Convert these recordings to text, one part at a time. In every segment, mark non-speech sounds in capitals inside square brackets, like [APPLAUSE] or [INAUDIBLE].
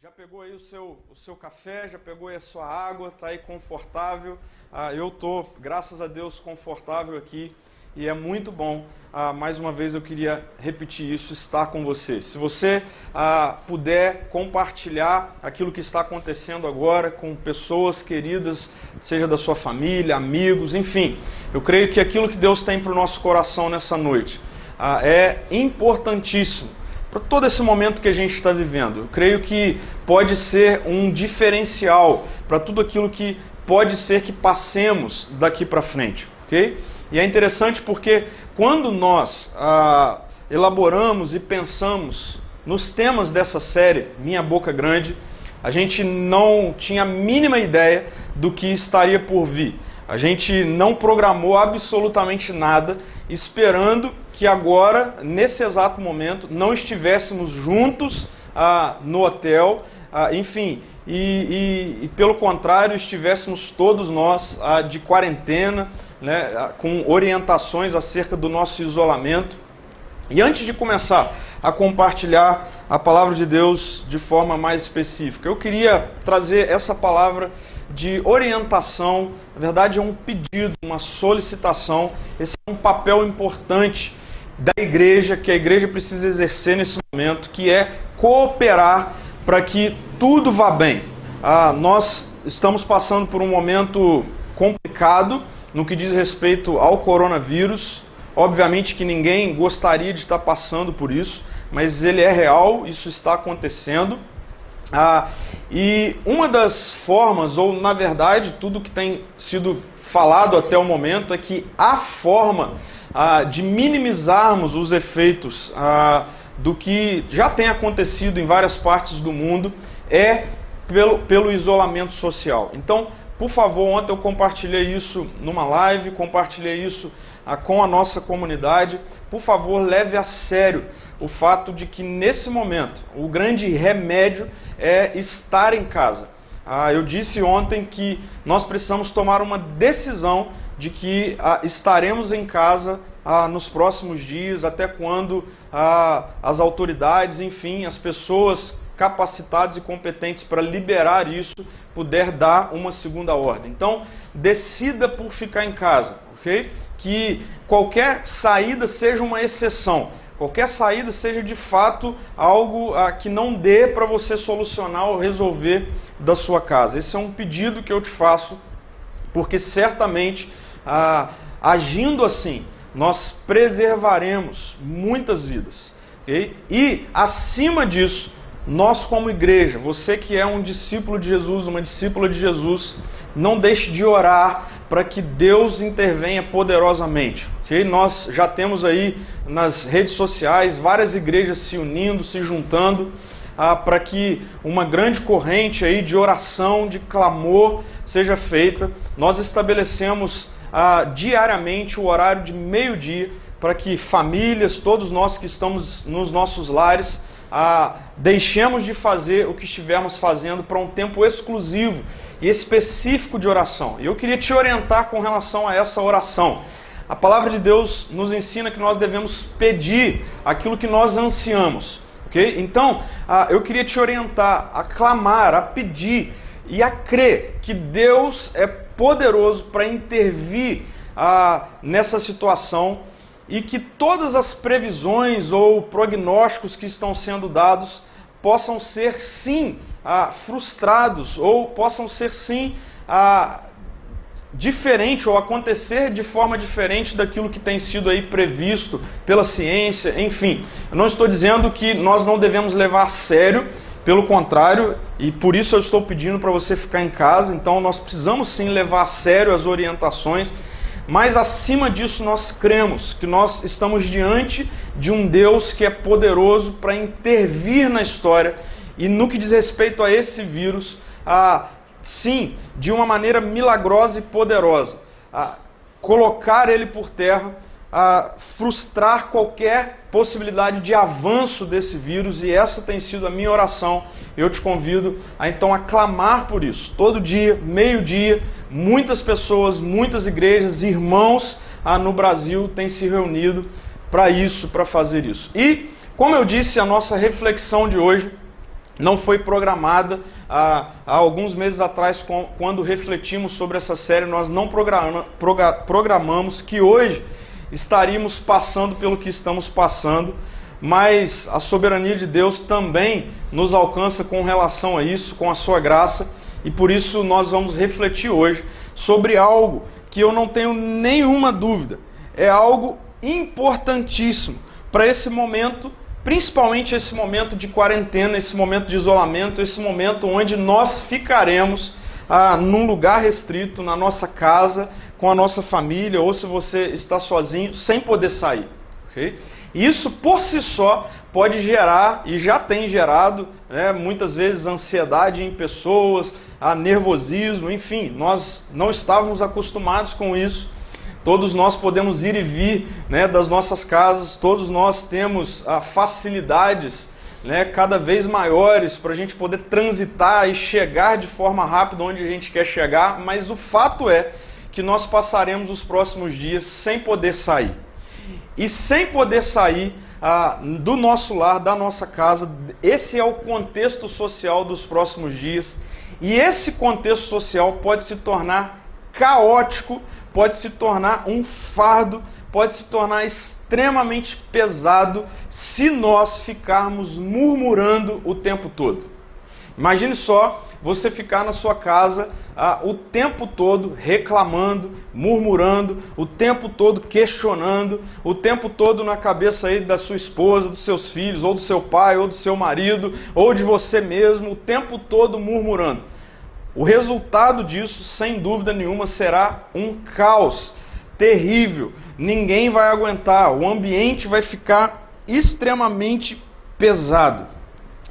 Já pegou aí o seu, o seu café, já pegou aí a sua água, está aí confortável. Ah, eu estou, graças a Deus, confortável aqui e é muito bom. Ah, mais uma vez eu queria repetir isso, estar com você. Se você ah, puder compartilhar aquilo que está acontecendo agora com pessoas queridas, seja da sua família, amigos, enfim, eu creio que aquilo que Deus tem para o nosso coração nessa noite ah, é importantíssimo para todo esse momento que a gente está vivendo. Eu creio que pode ser um diferencial para tudo aquilo que pode ser que passemos daqui para frente, ok? E é interessante porque quando nós ah, elaboramos e pensamos nos temas dessa série, Minha Boca Grande, a gente não tinha a mínima ideia do que estaria por vir. A gente não programou absolutamente nada, esperando que agora, nesse exato momento, não estivéssemos juntos ah, no hotel, ah, enfim, e, e, e, pelo contrário, estivéssemos todos nós ah, de quarentena, né, ah, com orientações acerca do nosso isolamento. E antes de começar a compartilhar a palavra de Deus de forma mais específica, eu queria trazer essa palavra de orientação, na verdade é um pedido, uma solicitação, esse é um papel importante da igreja, que a igreja precisa exercer nesse momento, que é cooperar para que tudo vá bem. Ah, nós estamos passando por um momento complicado no que diz respeito ao coronavírus. Obviamente que ninguém gostaria de estar passando por isso, mas ele é real, isso está acontecendo. Ah, e uma das formas, ou na verdade, tudo que tem sido falado até o momento, é que a forma ah, de minimizarmos os efeitos ah, do que já tem acontecido em várias partes do mundo é pelo, pelo isolamento social. Então, por favor, ontem eu compartilhei isso numa live, compartilhei isso com a nossa comunidade. Por favor, leve a sério o fato de que nesse momento o grande remédio é estar em casa. Ah, eu disse ontem que nós precisamos tomar uma decisão de que ah, estaremos em casa ah, nos próximos dias, até quando ah, as autoridades, enfim, as pessoas capacitadas e competentes para liberar isso puder dar uma segunda ordem. Então, decida por ficar em casa, ok? Que qualquer saída seja uma exceção. Qualquer saída seja de fato algo ah, que não dê para você solucionar ou resolver da sua casa. Esse é um pedido que eu te faço, porque certamente ah, agindo assim, nós preservaremos muitas vidas. Okay? E, acima disso, nós, como igreja, você que é um discípulo de Jesus, uma discípula de Jesus, não deixe de orar para que Deus intervenha poderosamente. Okay? Nós já temos aí nas redes sociais várias igrejas se unindo, se juntando ah, para que uma grande corrente aí de oração, de clamor seja feita. Nós estabelecemos ah, diariamente o horário de meio-dia para que famílias, todos nós que estamos nos nossos lares, ah, deixemos de fazer o que estivemos fazendo para um tempo exclusivo específico de oração. E eu queria te orientar com relação a essa oração. A palavra de Deus nos ensina que nós devemos pedir aquilo que nós ansiamos. ok? Então, eu queria te orientar a clamar, a pedir e a crer que Deus é poderoso para intervir nessa situação e que todas as previsões ou prognósticos que estão sendo dados possam ser sim ah, frustrados ou possam ser sim ah, diferente ou acontecer de forma diferente daquilo que tem sido aí previsto pela ciência, enfim. Eu não estou dizendo que nós não devemos levar a sério, pelo contrário, e por isso eu estou pedindo para você ficar em casa, então nós precisamos sim levar a sério as orientações mas acima disso, nós cremos que nós estamos diante de um Deus que é poderoso para intervir na história e no que diz respeito a esse vírus, a, sim, de uma maneira milagrosa e poderosa, a colocar ele por terra, a frustrar qualquer possibilidade de avanço desse vírus e essa tem sido a minha oração. Eu te convido a então aclamar por isso. Todo dia, meio-dia, muitas pessoas, muitas igrejas, irmãos ah, no Brasil têm se reunido para isso, para fazer isso. E, como eu disse, a nossa reflexão de hoje não foi programada há, há alguns meses atrás, quando refletimos sobre essa série, nós não programamos que hoje estaríamos passando pelo que estamos passando, mas a soberania de Deus também nos alcança com relação a isso, com a sua graça, e por isso nós vamos refletir hoje sobre algo que eu não tenho nenhuma dúvida, é algo importantíssimo para esse momento principalmente esse momento de quarentena, esse momento de isolamento, esse momento onde nós ficaremos ah, num lugar restrito, na nossa casa, com a nossa família, ou se você está sozinho, sem poder sair. Okay? Isso por si só pode gerar, e já tem gerado, né, muitas vezes ansiedade em pessoas, a nervosismo, enfim, nós não estávamos acostumados com isso. Todos nós podemos ir e vir né, das nossas casas, todos nós temos ah, facilidades né, cada vez maiores para a gente poder transitar e chegar de forma rápida onde a gente quer chegar, mas o fato é que nós passaremos os próximos dias sem poder sair. E sem poder sair ah, do nosso lar, da nossa casa, esse é o contexto social dos próximos dias. E esse contexto social pode se tornar caótico pode se tornar um fardo, pode se tornar extremamente pesado se nós ficarmos murmurando o tempo todo. Imagine só você ficar na sua casa ah, o tempo todo reclamando, murmurando, o tempo todo questionando, o tempo todo na cabeça aí da sua esposa, dos seus filhos, ou do seu pai, ou do seu marido, ou de você mesmo, o tempo todo murmurando. O resultado disso, sem dúvida nenhuma, será um caos terrível. Ninguém vai aguentar, o ambiente vai ficar extremamente pesado.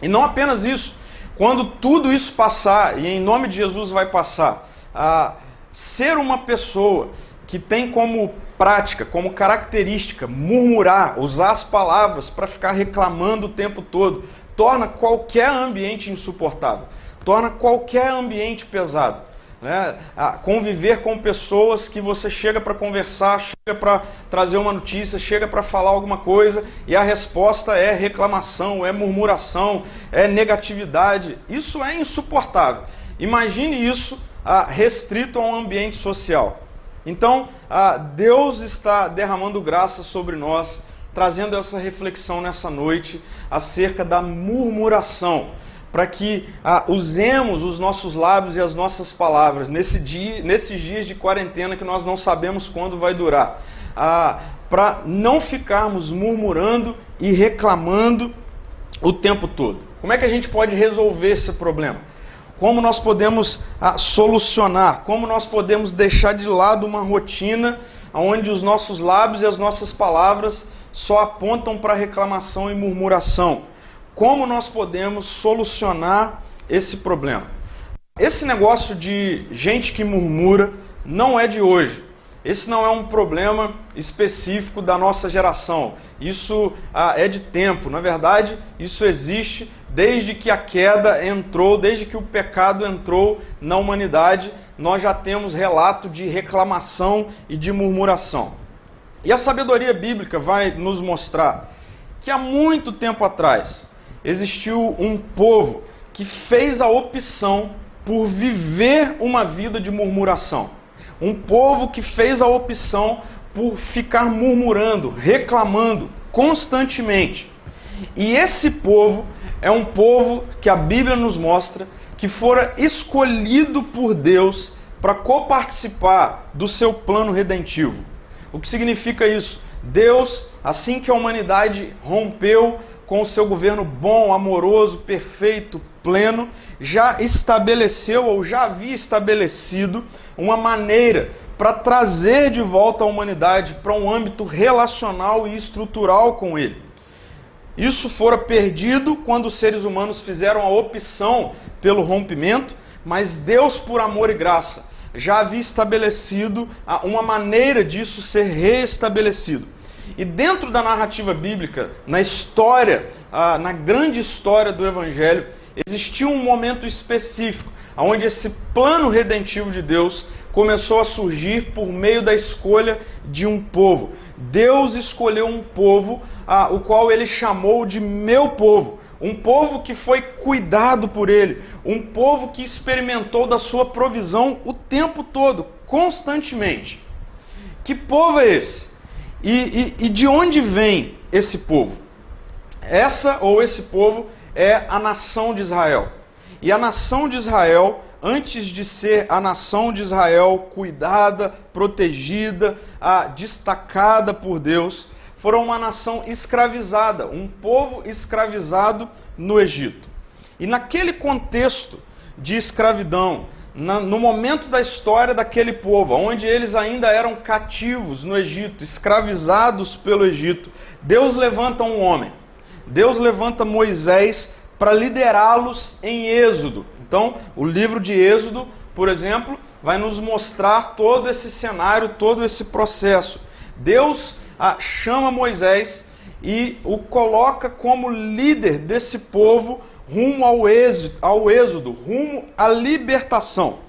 E não apenas isso, quando tudo isso passar, e em nome de Jesus vai passar, a ser uma pessoa que tem como prática, como característica, murmurar, usar as palavras para ficar reclamando o tempo todo, torna qualquer ambiente insuportável torna qualquer ambiente pesado. Né? conviver com pessoas que você chega para conversar, chega para trazer uma notícia, chega para falar alguma coisa e a resposta é reclamação, é murmuração, é negatividade. Isso é insuportável. Imagine isso ah, restrito a um ambiente social. Então, ah, Deus está derramando graça sobre nós, trazendo essa reflexão nessa noite acerca da murmuração para que ah, usemos os nossos lábios e as nossas palavras nesse dia, nesses dias de quarentena que nós não sabemos quando vai durar, ah, para não ficarmos murmurando e reclamando o tempo todo. Como é que a gente pode resolver esse problema? Como nós podemos ah, solucionar? Como nós podemos deixar de lado uma rotina onde os nossos lábios e as nossas palavras só apontam para reclamação e murmuração? Como nós podemos solucionar esse problema. Esse negócio de gente que murmura não é de hoje. Esse não é um problema específico da nossa geração. Isso ah, é de tempo. Na verdade, isso existe desde que a queda entrou, desde que o pecado entrou na humanidade. Nós já temos relato de reclamação e de murmuração. E a sabedoria bíblica vai nos mostrar que há muito tempo atrás, existiu um povo que fez a opção por viver uma vida de murmuração. Um povo que fez a opção por ficar murmurando, reclamando constantemente. E esse povo é um povo que a Bíblia nos mostra que fora escolhido por Deus para coparticipar do seu plano redentivo. O que significa isso? Deus, assim que a humanidade rompeu com o seu governo bom, amoroso, perfeito, pleno, já estabeleceu ou já havia estabelecido uma maneira para trazer de volta a humanidade para um âmbito relacional e estrutural com ele. Isso fora perdido quando os seres humanos fizeram a opção pelo rompimento, mas Deus, por amor e graça, já havia estabelecido uma maneira disso ser reestabelecido. E dentro da narrativa bíblica, na história, na grande história do Evangelho, existiu um momento específico onde esse plano redentivo de Deus começou a surgir por meio da escolha de um povo. Deus escolheu um povo, o qual ele chamou de meu povo, um povo que foi cuidado por ele, um povo que experimentou da sua provisão o tempo todo, constantemente. Que povo é esse? E, e, e de onde vem esse povo? Essa ou esse povo é a nação de Israel. E a nação de Israel, antes de ser a nação de Israel cuidada, protegida, destacada por Deus, foram uma nação escravizada, um povo escravizado no Egito. E naquele contexto de escravidão, no momento da história daquele povo, onde eles ainda eram cativos no Egito, escravizados pelo Egito, Deus levanta um homem. Deus levanta Moisés para liderá-los em Êxodo. Então, o livro de Êxodo, por exemplo, vai nos mostrar todo esse cenário, todo esse processo. Deus ah, chama Moisés e o coloca como líder desse povo rumo ao êxodo, ao êxodo, rumo à libertação.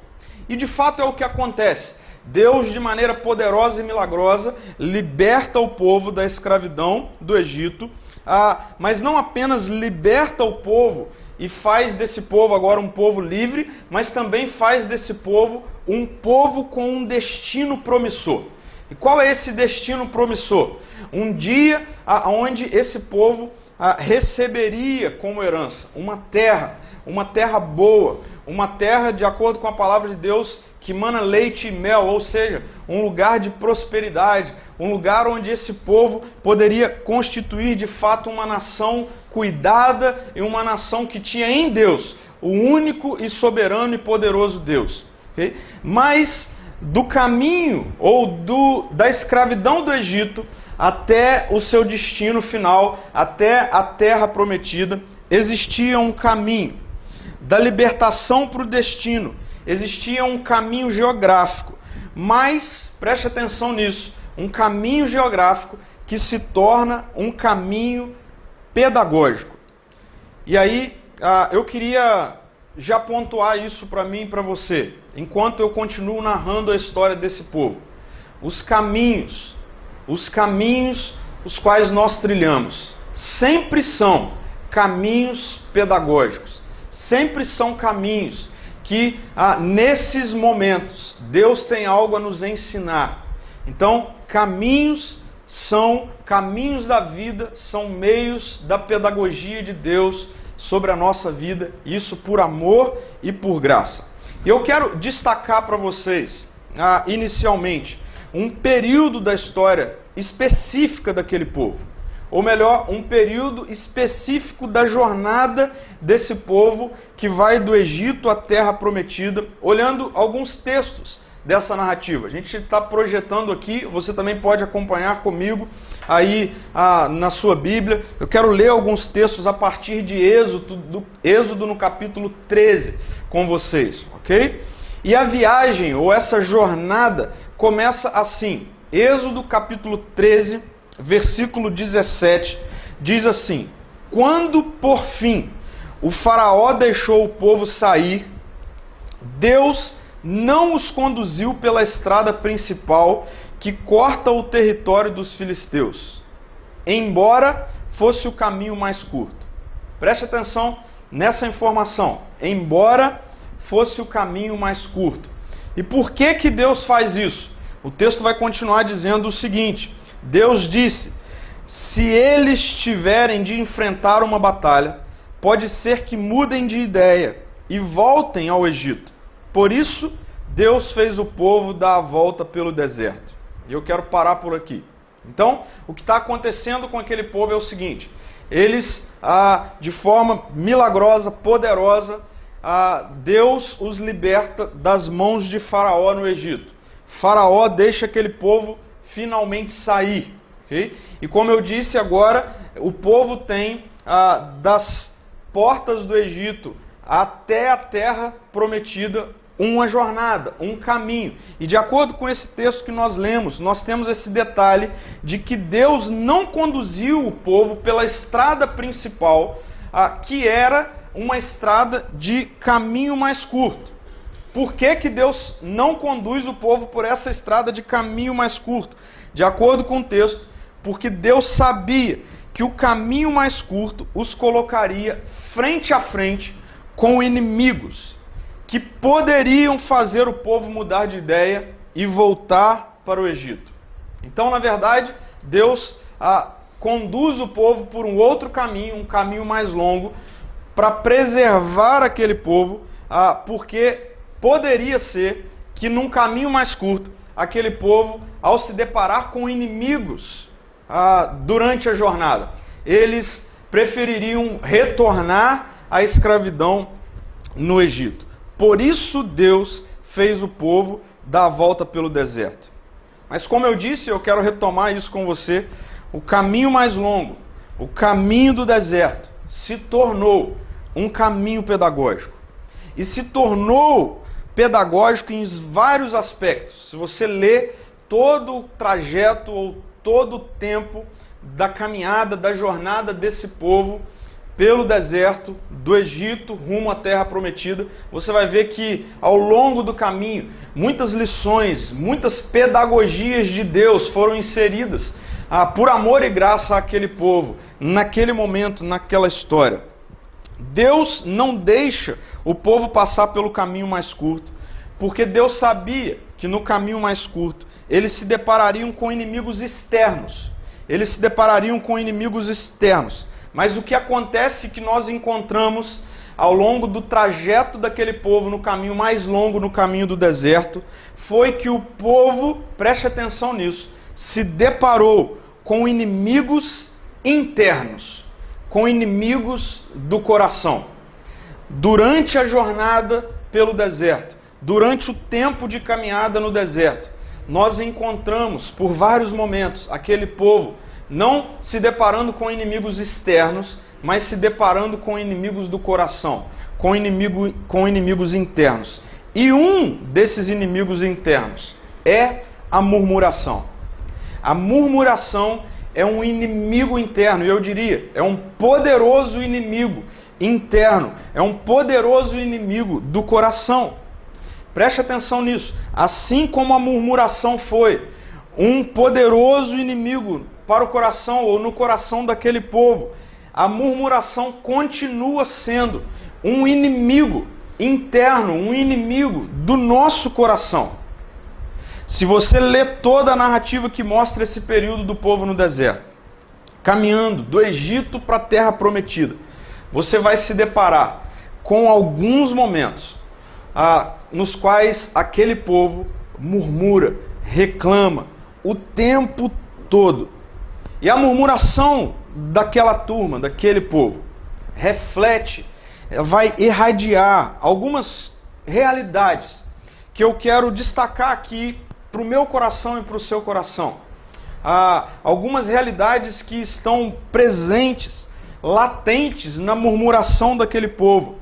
E de fato é o que acontece. Deus, de maneira poderosa e milagrosa, liberta o povo da escravidão do Egito, ah, mas não apenas liberta o povo e faz desse povo agora um povo livre, mas também faz desse povo um povo com um destino promissor. E qual é esse destino promissor? Um dia onde esse povo receberia como herança uma terra, uma terra boa, uma terra de acordo com a palavra de Deus que mana leite e mel, ou seja, um lugar de prosperidade, um lugar onde esse povo poderia constituir de fato uma nação cuidada e uma nação que tinha em Deus o único e soberano e poderoso Deus. Mas do caminho ou do, da escravidão do Egito até o seu destino final, até a terra prometida, existia um caminho. Da libertação para o destino, existia um caminho geográfico. Mas, preste atenção nisso, um caminho geográfico que se torna um caminho pedagógico. E aí, ah, eu queria já pontuar isso para mim e para você enquanto eu continuo narrando a história desse povo. Os caminhos, os caminhos os quais nós trilhamos, sempre são caminhos pedagógicos, sempre são caminhos que ah, nesses momentos Deus tem algo a nos ensinar. Então, caminhos são caminhos da vida, são meios da pedagogia de Deus sobre a nossa vida, isso por amor e por graça. E eu quero destacar para vocês, ah, inicialmente, um período da história específica daquele povo. Ou melhor, um período específico da jornada desse povo que vai do Egito à Terra Prometida, olhando alguns textos dessa narrativa. A gente está projetando aqui, você também pode acompanhar comigo aí ah, na sua Bíblia. Eu quero ler alguns textos a partir de Êxodo, do, Êxodo no capítulo 13 com vocês, ok? E a viagem ou essa jornada começa assim. Êxodo capítulo 13, versículo 17, diz assim: Quando por fim o Faraó deixou o povo sair, Deus não os conduziu pela estrada principal que corta o território dos filisteus, embora fosse o caminho mais curto. Preste atenção nessa informação, embora fosse o caminho mais curto. E por que que Deus faz isso? O texto vai continuar dizendo o seguinte: Deus disse: se eles tiverem de enfrentar uma batalha, pode ser que mudem de ideia e voltem ao Egito. Por isso, Deus fez o povo dar a volta pelo deserto. E eu quero parar por aqui. Então, o que está acontecendo com aquele povo é o seguinte: eles, ah, de forma milagrosa, poderosa, ah, Deus os liberta das mãos de Faraó no Egito. Faraó deixa aquele povo finalmente sair. Okay? E como eu disse agora, o povo tem ah, das portas do Egito até a terra prometida uma jornada, um caminho. E de acordo com esse texto que nós lemos, nós temos esse detalhe de que Deus não conduziu o povo pela estrada principal, ah, que era uma estrada de caminho mais curto. Por que, que Deus não conduz o povo por essa estrada de caminho mais curto? De acordo com o texto, porque Deus sabia que o caminho mais curto os colocaria frente a frente com inimigos que poderiam fazer o povo mudar de ideia e voltar para o Egito. Então, na verdade, Deus ah, conduz o povo por um outro caminho, um caminho mais longo, para preservar aquele povo, ah, porque poderia ser que num caminho mais curto, aquele povo, ao se deparar com inimigos ah, durante a jornada, eles prefeririam retornar à escravidão no Egito. Por isso Deus fez o povo dar a volta pelo deserto. Mas como eu disse, eu quero retomar isso com você, o caminho mais longo, o caminho do deserto, se tornou um caminho pedagógico. E se tornou pedagógico em vários aspectos. Se você lê todo o trajeto ou todo o tempo da caminhada, da jornada desse povo pelo deserto do Egito rumo à terra prometida, você vai ver que ao longo do caminho muitas lições, muitas pedagogias de Deus foram inseridas ah, por amor e graça àquele povo, naquele momento, naquela história. Deus não deixa o povo passar pelo caminho mais curto, porque Deus sabia que no caminho mais curto eles se deparariam com inimigos externos. Eles se deparariam com inimigos externos. Mas o que acontece que nós encontramos ao longo do trajeto daquele povo no caminho mais longo, no caminho do deserto, foi que o povo, preste atenção nisso, se deparou com inimigos internos, com inimigos do coração. Durante a jornada pelo deserto, durante o tempo de caminhada no deserto, nós encontramos por vários momentos aquele povo não se deparando com inimigos externos, mas se deparando com inimigos do coração, com, inimigo, com inimigos internos. E um desses inimigos internos é a murmuração. A murmuração é um inimigo interno, e eu diria, é um poderoso inimigo interno, é um poderoso inimigo do coração. Preste atenção nisso. Assim como a murmuração foi um poderoso inimigo para o coração ou no coração daquele povo. A murmuração continua sendo um inimigo interno, um inimigo do nosso coração. Se você lê toda a narrativa que mostra esse período do povo no deserto, caminhando do Egito para a terra prometida, você vai se deparar com alguns momentos ah, nos quais aquele povo murmura, reclama o tempo todo. E a murmuração daquela turma, daquele povo, reflete, vai irradiar algumas realidades que eu quero destacar aqui para o meu coração e para o seu coração. Ah, algumas realidades que estão presentes, latentes na murmuração daquele povo,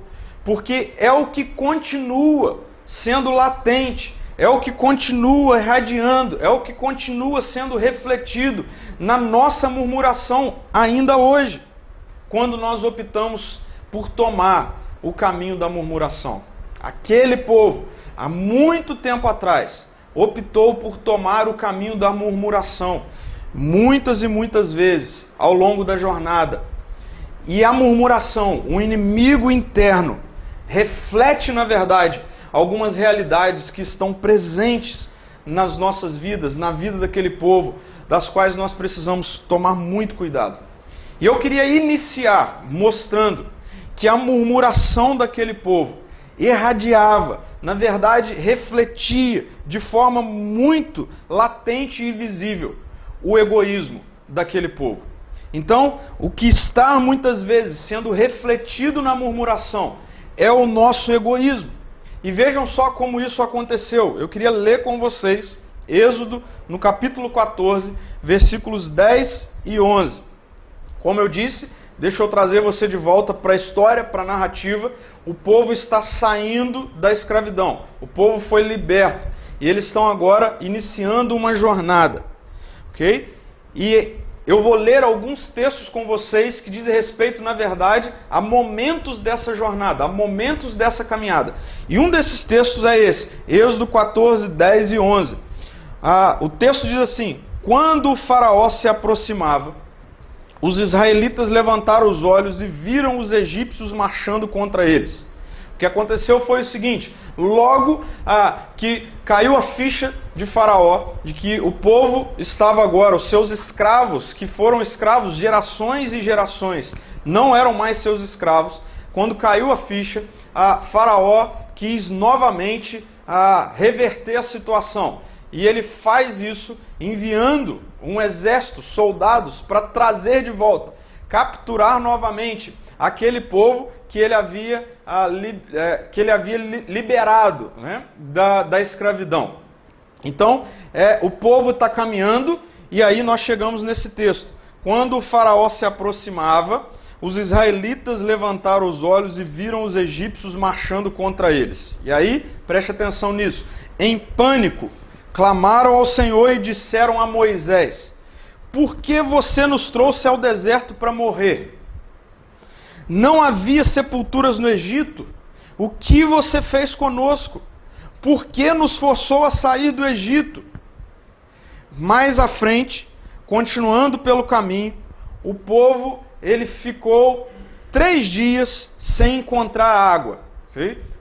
porque é o que continua sendo latente é o que continua irradiando, é o que continua sendo refletido na nossa murmuração ainda hoje, quando nós optamos por tomar o caminho da murmuração. Aquele povo, há muito tempo atrás, optou por tomar o caminho da murmuração, muitas e muitas vezes ao longo da jornada. E a murmuração, o inimigo interno, reflete, na verdade, algumas realidades que estão presentes nas nossas vidas, na vida daquele povo, das quais nós precisamos tomar muito cuidado. E eu queria iniciar mostrando que a murmuração daquele povo irradiava, na verdade, refletia de forma muito latente e visível o egoísmo daquele povo. Então, o que está muitas vezes sendo refletido na murmuração é o nosso egoísmo. E vejam só como isso aconteceu. Eu queria ler com vocês Êxodo, no capítulo 14, versículos 10 e 11. Como eu disse, deixa eu trazer você de volta para a história, para a narrativa. O povo está saindo da escravidão. O povo foi liberto. E eles estão agora iniciando uma jornada. Ok? E eu vou ler alguns textos com vocês que dizem respeito, na verdade, a momentos dessa jornada, a momentos dessa caminhada. E um desses textos é esse, Êxodo 14, 10 e 11. Ah, o texto diz assim: Quando o Faraó se aproximava, os israelitas levantaram os olhos e viram os egípcios marchando contra eles. O que aconteceu foi o seguinte: logo ah, que caiu a ficha de Faraó de que o povo estava agora, os seus escravos, que foram escravos gerações e gerações, não eram mais seus escravos. Quando caiu a ficha, a Faraó quis novamente a reverter a situação. E ele faz isso enviando um exército, soldados, para trazer de volta, capturar novamente aquele povo que ele havia, a, li, é, que ele havia liberado né, da, da escravidão. Então, é, o povo está caminhando, e aí nós chegamos nesse texto. Quando o faraó se aproximava, os israelitas levantaram os olhos e viram os egípcios marchando contra eles. E aí, preste atenção nisso. Em pânico, clamaram ao Senhor e disseram a Moisés: Por que você nos trouxe ao deserto para morrer? Não havia sepulturas no Egito? O que você fez conosco? Por que nos forçou a sair do Egito? Mais à frente, continuando pelo caminho, o povo ele ficou três dias sem encontrar água.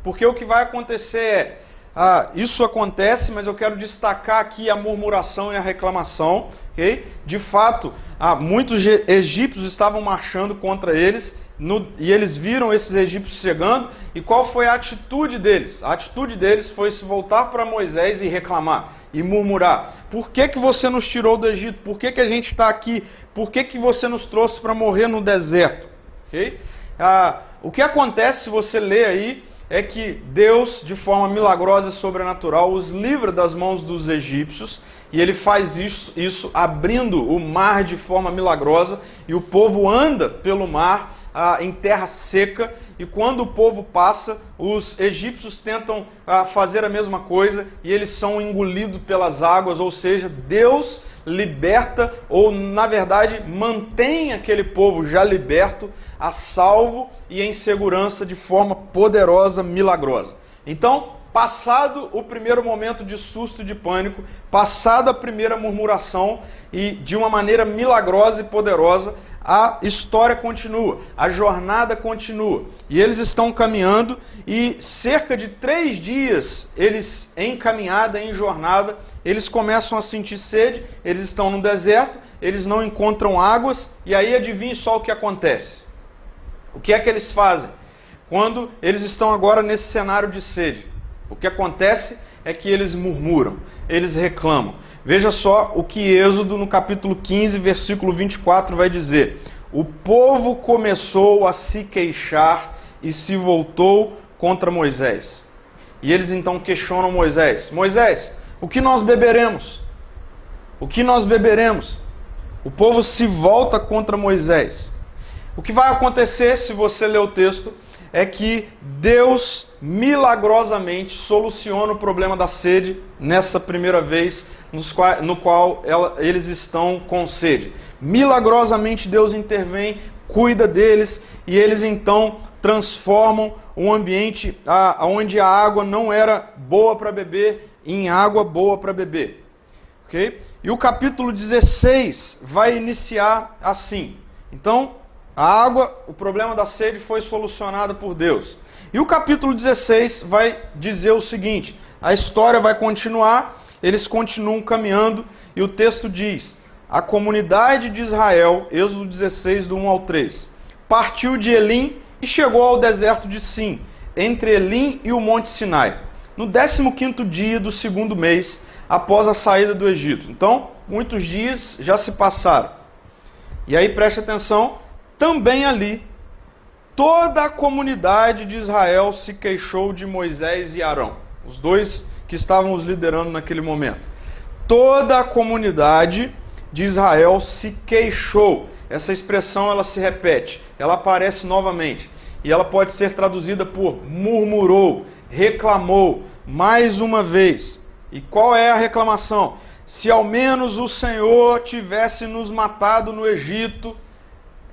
Porque o que vai acontecer é, ah, isso acontece, mas eu quero destacar aqui a murmuração e a reclamação. Okay? De fato, ah, muitos egípcios estavam marchando contra eles no, e eles viram esses egípcios chegando. E qual foi a atitude deles? A atitude deles foi se voltar para Moisés e reclamar e murmurar. Por que, que você nos tirou do Egito? Por que, que a gente está aqui? Por que, que você nos trouxe para morrer no deserto? Okay? Ah, o que acontece, se você ler aí, é que Deus, de forma milagrosa e sobrenatural, os livra das mãos dos egípcios e ele faz isso, isso abrindo o mar de forma milagrosa e o povo anda pelo mar ah, em terra seca e quando o povo passa, os egípcios tentam ah, fazer a mesma coisa e eles são engolidos pelas águas, ou seja, Deus liberta, ou na verdade mantém aquele povo já liberto, a salvo e em segurança de forma poderosa, milagrosa. Então, passado o primeiro momento de susto e de pânico, passada a primeira murmuração e de uma maneira milagrosa e poderosa, a história continua, a jornada continua. E eles estão caminhando e cerca de três dias eles em caminhada, em jornada, eles começam a sentir sede, eles estão no deserto, eles não encontram águas, e aí adivinhe só o que acontece. O que é que eles fazem? Quando eles estão agora nesse cenário de sede, o que acontece é que eles murmuram, eles reclamam. Veja só o que Êxodo, no capítulo 15, versículo 24, vai dizer: O povo começou a se queixar e se voltou contra Moisés. E eles então questionam Moisés: Moisés, o que nós beberemos? O que nós beberemos? O povo se volta contra Moisés. O que vai acontecer, se você ler o texto, é que Deus milagrosamente soluciona o problema da sede nessa primeira vez no qual eles estão com sede. Milagrosamente Deus intervém, cuida deles e eles então transformam um ambiente onde a água não era boa para beber em água boa para beber. ok? E o capítulo 16 vai iniciar assim. Então, a água, o problema da sede foi solucionado por Deus. E o capítulo 16 vai dizer o seguinte: a história vai continuar eles continuam caminhando e o texto diz: A comunidade de Israel, Êxodo 16, do 1 ao 3, partiu de Elim e chegou ao deserto de Sim, entre Elim e o Monte Sinai, no 15 dia do segundo mês após a saída do Egito. Então, muitos dias já se passaram. E aí preste atenção, também ali toda a comunidade de Israel se queixou de Moisés e Arão. Os dois que estavam os liderando naquele momento. Toda a comunidade de Israel se queixou. Essa expressão ela se repete, ela aparece novamente e ela pode ser traduzida por murmurou, reclamou mais uma vez. E qual é a reclamação? Se ao menos o Senhor tivesse nos matado no Egito,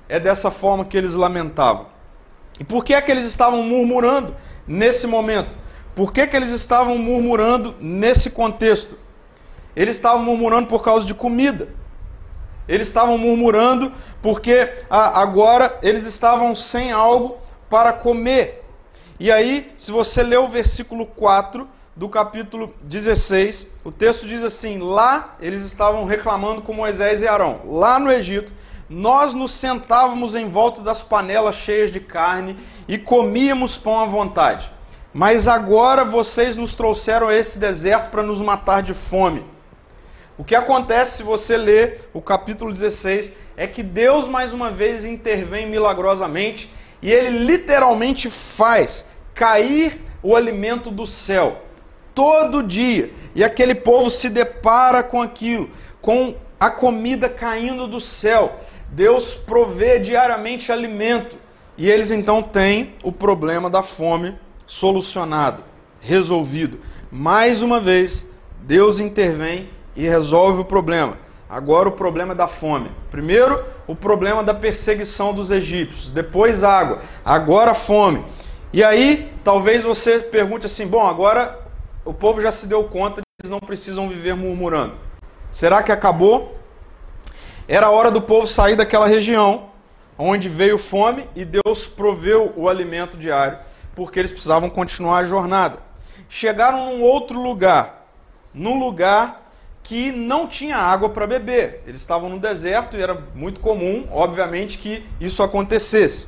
é dessa forma que eles lamentavam. E por que é que eles estavam murmurando nesse momento? Por que, que eles estavam murmurando nesse contexto? Eles estavam murmurando por causa de comida. Eles estavam murmurando porque agora eles estavam sem algo para comer. E aí, se você ler o versículo 4 do capítulo 16, o texto diz assim: Lá eles estavam reclamando com Moisés e Arão, lá no Egito, nós nos sentávamos em volta das panelas cheias de carne e comíamos pão à vontade. Mas agora vocês nos trouxeram a esse deserto para nos matar de fome. O que acontece se você ler o capítulo 16 é que Deus mais uma vez intervém milagrosamente e ele literalmente faz cair o alimento do céu todo dia. E aquele povo se depara com aquilo, com a comida caindo do céu. Deus provê diariamente alimento. E eles então têm o problema da fome solucionado, resolvido. Mais uma vez, Deus intervém e resolve o problema. Agora o problema da fome. Primeiro, o problema da perseguição dos egípcios. Depois, água. Agora, fome. E aí, talvez você pergunte assim: bom, agora o povo já se deu conta que eles não precisam viver murmurando. Será que acabou? Era hora do povo sair daquela região onde veio fome e Deus proveu o alimento diário, porque eles precisavam continuar a jornada. Chegaram num outro lugar, num lugar que não tinha água para beber. Eles estavam no deserto e era muito comum, obviamente, que isso acontecesse.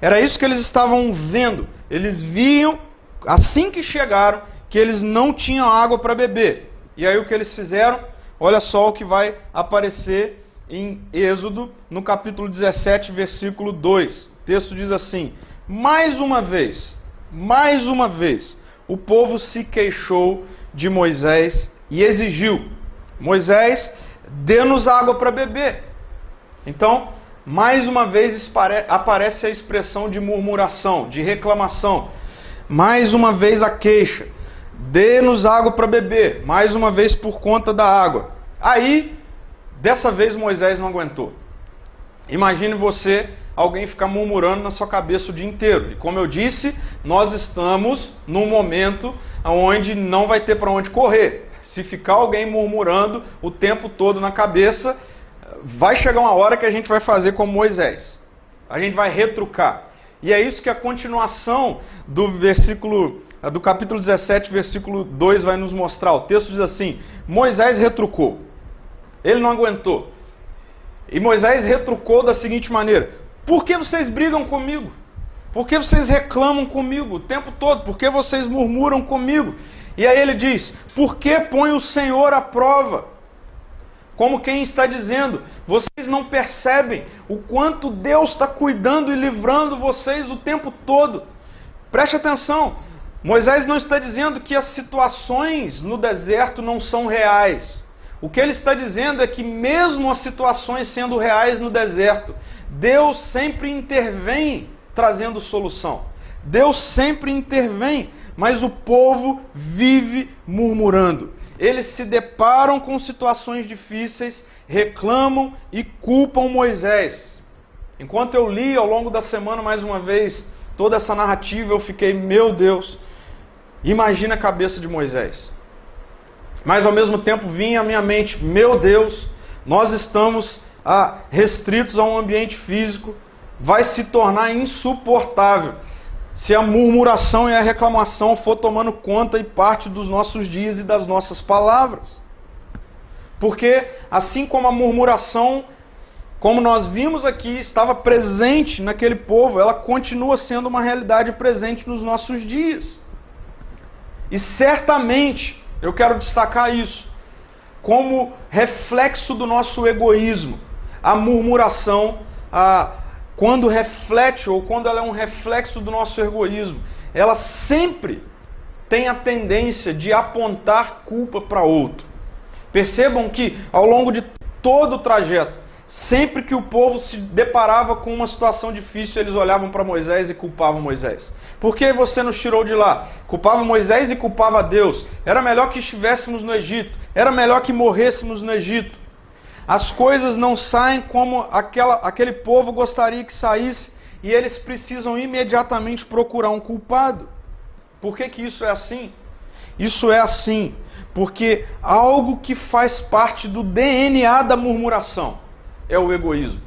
Era isso que eles estavam vendo. Eles viam, assim que chegaram, que eles não tinham água para beber. E aí o que eles fizeram? Olha só o que vai aparecer em Êxodo, no capítulo 17, versículo 2. O texto diz assim: Mais uma vez, mais uma vez, o povo se queixou de Moisés e exigiu: Moisés, dê-nos água para beber. Então, mais uma vez aparece a expressão de murmuração, de reclamação. Mais uma vez a queixa. Dê-nos água para beber. Mais uma vez por conta da água. Aí, dessa vez Moisés não aguentou. Imagine você, alguém ficar murmurando na sua cabeça o dia inteiro. E como eu disse, nós estamos num momento onde não vai ter para onde correr. Se ficar alguém murmurando o tempo todo na cabeça, vai chegar uma hora que a gente vai fazer como Moisés. A gente vai retrucar. E é isso que a continuação do versículo do capítulo 17, versículo 2 vai nos mostrar. O texto diz assim: Moisés retrucou. Ele não aguentou. E Moisés retrucou da seguinte maneira: Por que vocês brigam comigo? Por que vocês reclamam comigo o tempo todo? Por que vocês murmuram comigo? E aí ele diz: Por que põe o Senhor à prova? Como quem está dizendo, vocês não percebem o quanto Deus está cuidando e livrando vocês o tempo todo. Preste atenção, Moisés não está dizendo que as situações no deserto não são reais. O que ele está dizendo é que, mesmo as situações sendo reais no deserto, Deus sempre intervém trazendo solução. Deus sempre intervém mas o povo vive murmurando. Eles se deparam com situações difíceis, reclamam e culpam Moisés. Enquanto eu li ao longo da semana mais uma vez toda essa narrativa, eu fiquei, meu Deus, imagina a cabeça de Moisés. Mas ao mesmo tempo vinha à minha mente, meu Deus, nós estamos ah, restritos a um ambiente físico, vai se tornar insuportável se a murmuração e a reclamação for tomando conta e parte dos nossos dias e das nossas palavras. Porque assim como a murmuração, como nós vimos aqui, estava presente naquele povo, ela continua sendo uma realidade presente nos nossos dias. E certamente, eu quero destacar isso, como reflexo do nosso egoísmo, a murmuração, a quando reflete ou quando ela é um reflexo do nosso egoísmo, ela sempre tem a tendência de apontar culpa para outro. Percebam que ao longo de todo o trajeto, sempre que o povo se deparava com uma situação difícil, eles olhavam para Moisés e culpavam Moisés. Por que você nos tirou de lá? Culpava Moisés e culpava Deus. Era melhor que estivéssemos no Egito. Era melhor que morrêssemos no Egito. As coisas não saem como aquela, aquele povo gostaria que saísse e eles precisam imediatamente procurar um culpado. Por que, que isso é assim? Isso é assim porque algo que faz parte do DNA da murmuração, é o egoísmo.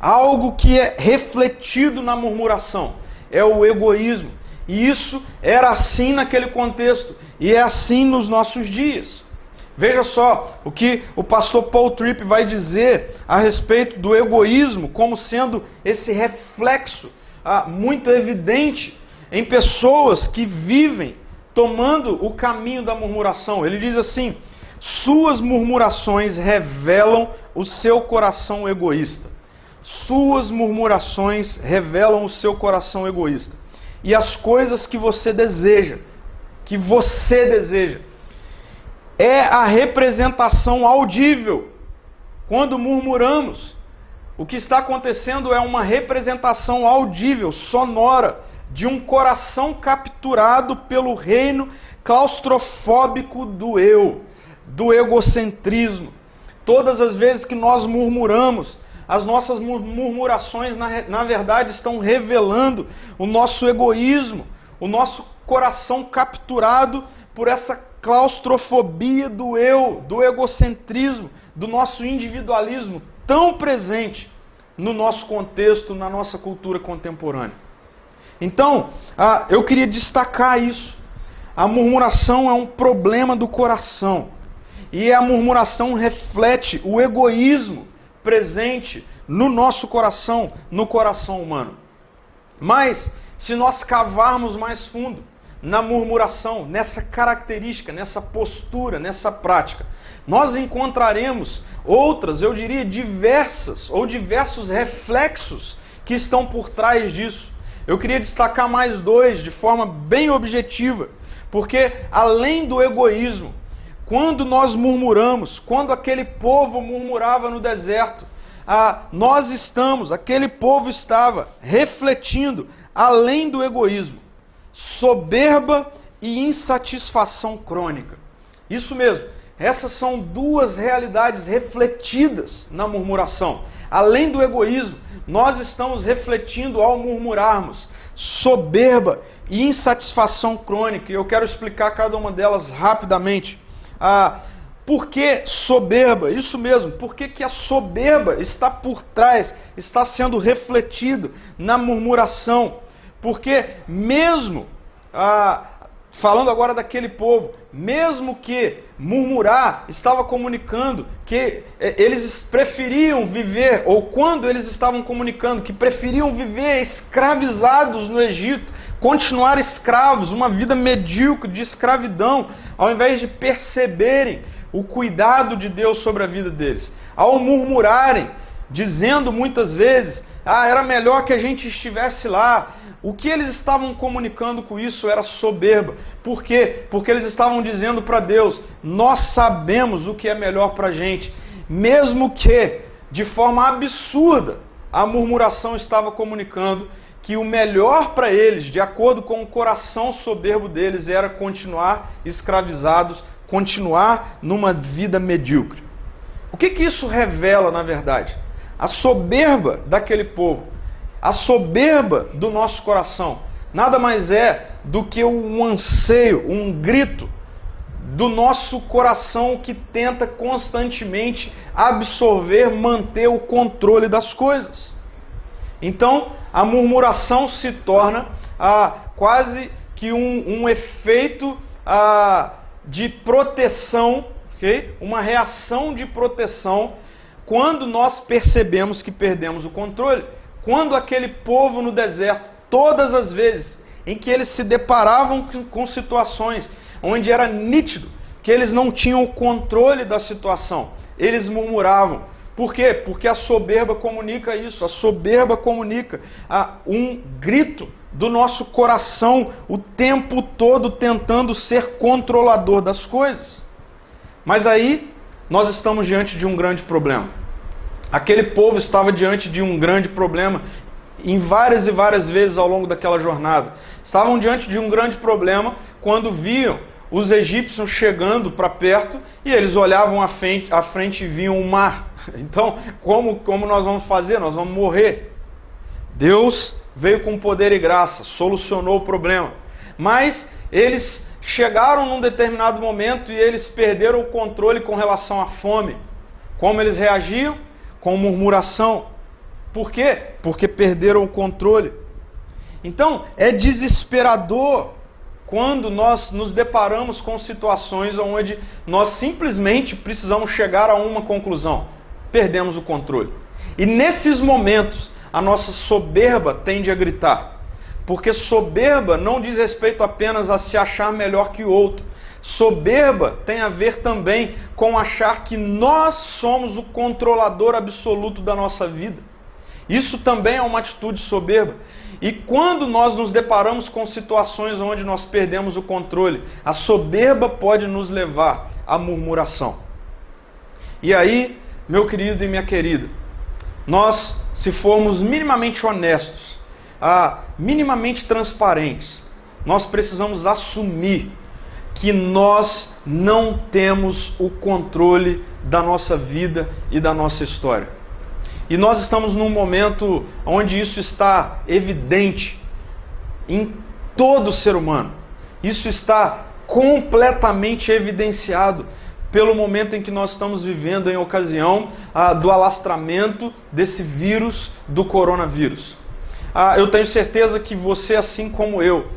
Algo que é refletido na murmuração é o egoísmo. E isso era assim naquele contexto e é assim nos nossos dias. Veja só o que o pastor Paul Tripp vai dizer a respeito do egoísmo como sendo esse reflexo ah, muito evidente em pessoas que vivem tomando o caminho da murmuração. Ele diz assim: suas murmurações revelam o seu coração egoísta. Suas murmurações revelam o seu coração egoísta. E as coisas que você deseja, que você deseja, é a representação audível. Quando murmuramos, o que está acontecendo é uma representação audível, sonora, de um coração capturado pelo reino claustrofóbico do eu, do egocentrismo. Todas as vezes que nós murmuramos, as nossas murmurações, na, na verdade, estão revelando o nosso egoísmo, o nosso coração capturado por essa claustrofobia do eu, do egocentrismo, do nosso individualismo tão presente no nosso contexto, na nossa cultura contemporânea. Então, eu queria destacar isso. A murmuração é um problema do coração. E a murmuração reflete o egoísmo presente no nosso coração, no coração humano. Mas, se nós cavarmos mais fundo na murmuração, nessa característica, nessa postura, nessa prática, nós encontraremos outras, eu diria, diversas ou diversos reflexos que estão por trás disso. Eu queria destacar mais dois de forma bem objetiva, porque além do egoísmo, quando nós murmuramos, quando aquele povo murmurava no deserto, nós estamos, aquele povo estava refletindo, além do egoísmo, soberba e insatisfação crônica. Isso mesmo, essas são duas realidades refletidas na murmuração. Além do egoísmo, nós estamos refletindo ao murmurarmos soberba e insatisfação crônica. E eu quero explicar cada uma delas rapidamente. Ah, por que soberba? Isso mesmo, por que, que a soberba está por trás, está sendo refletido na murmuração? Porque mesmo, ah, falando agora daquele povo, mesmo que murmurar estava comunicando que eh, eles preferiam viver, ou quando eles estavam comunicando que preferiam viver escravizados no Egito, continuar escravos, uma vida medíocre de escravidão, ao invés de perceberem o cuidado de Deus sobre a vida deles, ao murmurarem, dizendo muitas vezes: ah, era melhor que a gente estivesse lá. O que eles estavam comunicando com isso era soberba. Por quê? Porque eles estavam dizendo para Deus: nós sabemos o que é melhor para a gente, mesmo que de forma absurda a murmuração estava comunicando que o melhor para eles, de acordo com o coração soberbo deles, era continuar escravizados, continuar numa vida medíocre. O que, que isso revela, na verdade? A soberba daquele povo, a soberba do nosso coração, nada mais é do que um anseio, um grito do nosso coração que tenta constantemente absorver, manter o controle das coisas. Então, a murmuração se torna ah, quase que um, um efeito ah, de proteção, okay? uma reação de proteção quando nós percebemos que perdemos o controle. Quando aquele povo no deserto, todas as vezes em que eles se deparavam com situações onde era nítido que eles não tinham o controle da situação, eles murmuravam por quê? Porque a soberba comunica isso, a soberba comunica a um grito do nosso coração o tempo todo tentando ser controlador das coisas. Mas aí nós estamos diante de um grande problema. Aquele povo estava diante de um grande problema em várias e várias vezes ao longo daquela jornada. Estavam diante de um grande problema quando viam os egípcios chegando para perto e eles olhavam à frente, à frente e viam o mar. [LAUGHS] Então, como, como nós vamos fazer? Nós vamos morrer. Deus veio com poder e graça, solucionou o problema. Mas eles chegaram num determinado momento e eles perderam o controle com relação à fome. Como eles reagiam? com murmuração. Por quê? Porque perderam o controle. Então, é desesperador quando nós nos deparamos com situações onde nós simplesmente precisamos chegar a uma conclusão: perdemos o controle. E nesses momentos, a nossa soberba tende a gritar. Porque soberba não diz respeito apenas a se achar melhor que o outro. Soberba tem a ver também com achar que nós somos o controlador absoluto da nossa vida. Isso também é uma atitude soberba. E quando nós nos deparamos com situações onde nós perdemos o controle, a soberba pode nos levar à murmuração. E aí, meu querido e minha querida, nós, se formos minimamente honestos, ah, minimamente transparentes, nós precisamos assumir que nós não temos o controle da nossa vida e da nossa história. E nós estamos num momento onde isso está evidente em todo ser humano. Isso está completamente evidenciado pelo momento em que nós estamos vivendo em ocasião ah, do alastramento desse vírus, do coronavírus. Ah, eu tenho certeza que você, assim como eu,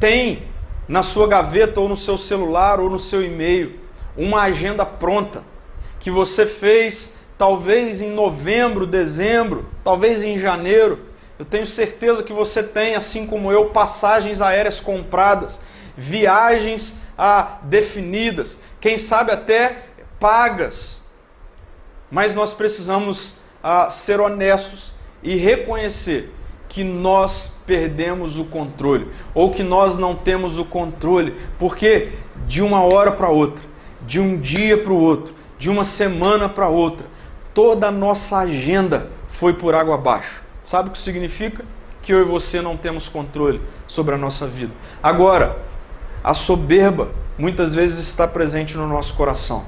tem na sua gaveta ou no seu celular ou no seu e-mail uma agenda pronta que você fez talvez em novembro, dezembro, talvez em janeiro. Eu tenho certeza que você tem, assim como eu, passagens aéreas compradas, viagens ah, definidas, quem sabe até pagas. Mas nós precisamos ah, ser honestos e reconhecer que nós perdemos o controle, ou que nós não temos o controle, porque de uma hora para outra, de um dia para o outro, de uma semana para outra, toda a nossa agenda foi por água abaixo. Sabe o que significa? Que eu e você não temos controle sobre a nossa vida. Agora, a soberba muitas vezes está presente no nosso coração.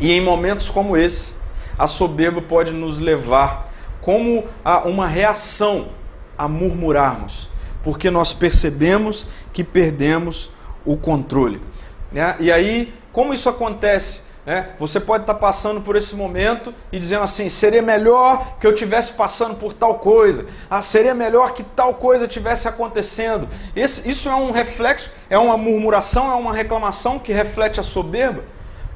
E em momentos como esse, a soberba pode nos levar como a uma reação a murmurarmos, porque nós percebemos que perdemos o controle. Né? E aí, como isso acontece? Né? Você pode estar passando por esse momento e dizendo assim: seria melhor que eu tivesse passando por tal coisa, ah, seria melhor que tal coisa tivesse acontecendo. Esse, isso é um reflexo, é uma murmuração, é uma reclamação que reflete a soberba.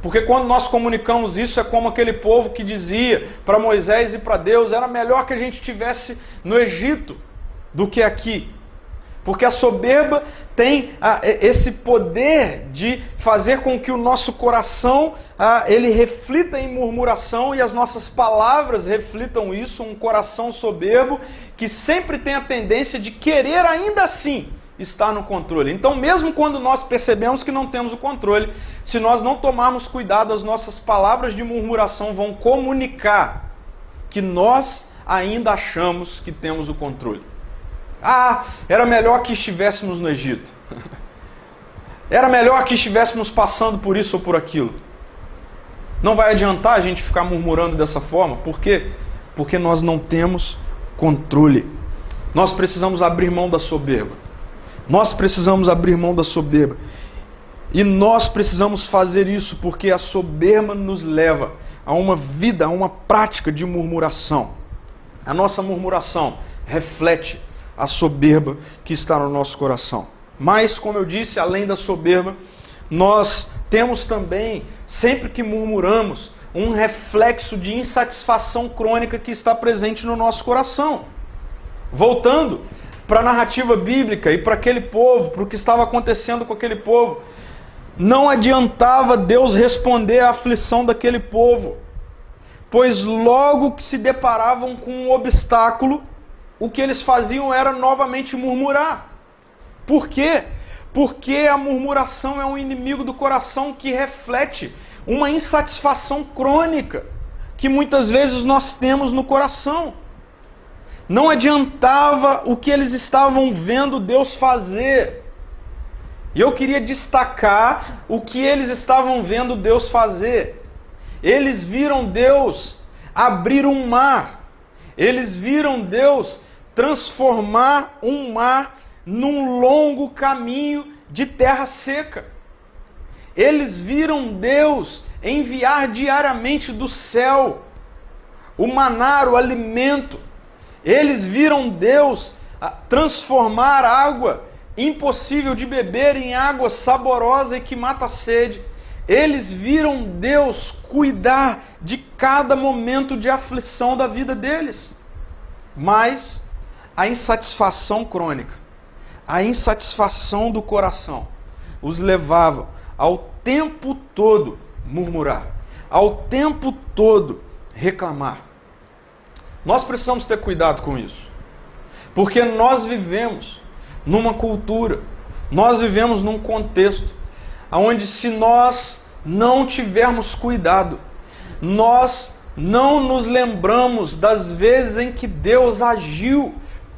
Porque quando nós comunicamos isso, é como aquele povo que dizia para Moisés e para Deus: era melhor que a gente tivesse no Egito do que aqui. Porque a soberba tem ah, esse poder de fazer com que o nosso coração ah, ele reflita em murmuração e as nossas palavras reflitam isso, um coração soberbo que sempre tem a tendência de querer ainda assim estar no controle. Então, mesmo quando nós percebemos que não temos o controle, se nós não tomarmos cuidado, as nossas palavras de murmuração vão comunicar que nós ainda achamos que temos o controle. Ah, era melhor que estivéssemos no Egito. [LAUGHS] Era melhor que estivéssemos passando por isso ou por aquilo. Não vai adiantar a gente ficar murmurando dessa forma, por quê? Porque nós não temos controle. Nós precisamos abrir mão da soberba. Nós precisamos abrir mão da soberba. E nós precisamos fazer isso porque a soberba nos leva a uma vida, a uma prática de murmuração. A nossa murmuração reflete a soberba que está no nosso coração. Mas, como eu disse, além da soberba, nós temos também, sempre que murmuramos, um reflexo de insatisfação crônica que está presente no nosso coração. Voltando para a narrativa bíblica e para aquele povo, para o que estava acontecendo com aquele povo, não adiantava Deus responder à aflição daquele povo, pois logo que se deparavam com um obstáculo, o que eles faziam era novamente murmurar. Por quê? Porque a murmuração é um inimigo do coração que reflete uma insatisfação crônica que muitas vezes nós temos no coração. Não adiantava o que eles estavam vendo Deus fazer. E eu queria destacar o que eles estavam vendo Deus fazer. Eles viram Deus abrir um mar. Eles viram Deus transformar um mar num longo caminho de terra seca. Eles viram Deus enviar diariamente do céu o manar, o alimento. Eles viram Deus ah, transformar água impossível de beber em água saborosa e que mata a sede. Eles viram Deus cuidar de cada momento de aflição da vida deles. Mas a insatisfação crônica, a insatisfação do coração, os levava ao tempo todo murmurar, ao tempo todo reclamar. Nós precisamos ter cuidado com isso, porque nós vivemos numa cultura, nós vivemos num contexto onde, se nós não tivermos cuidado, nós não nos lembramos das vezes em que Deus agiu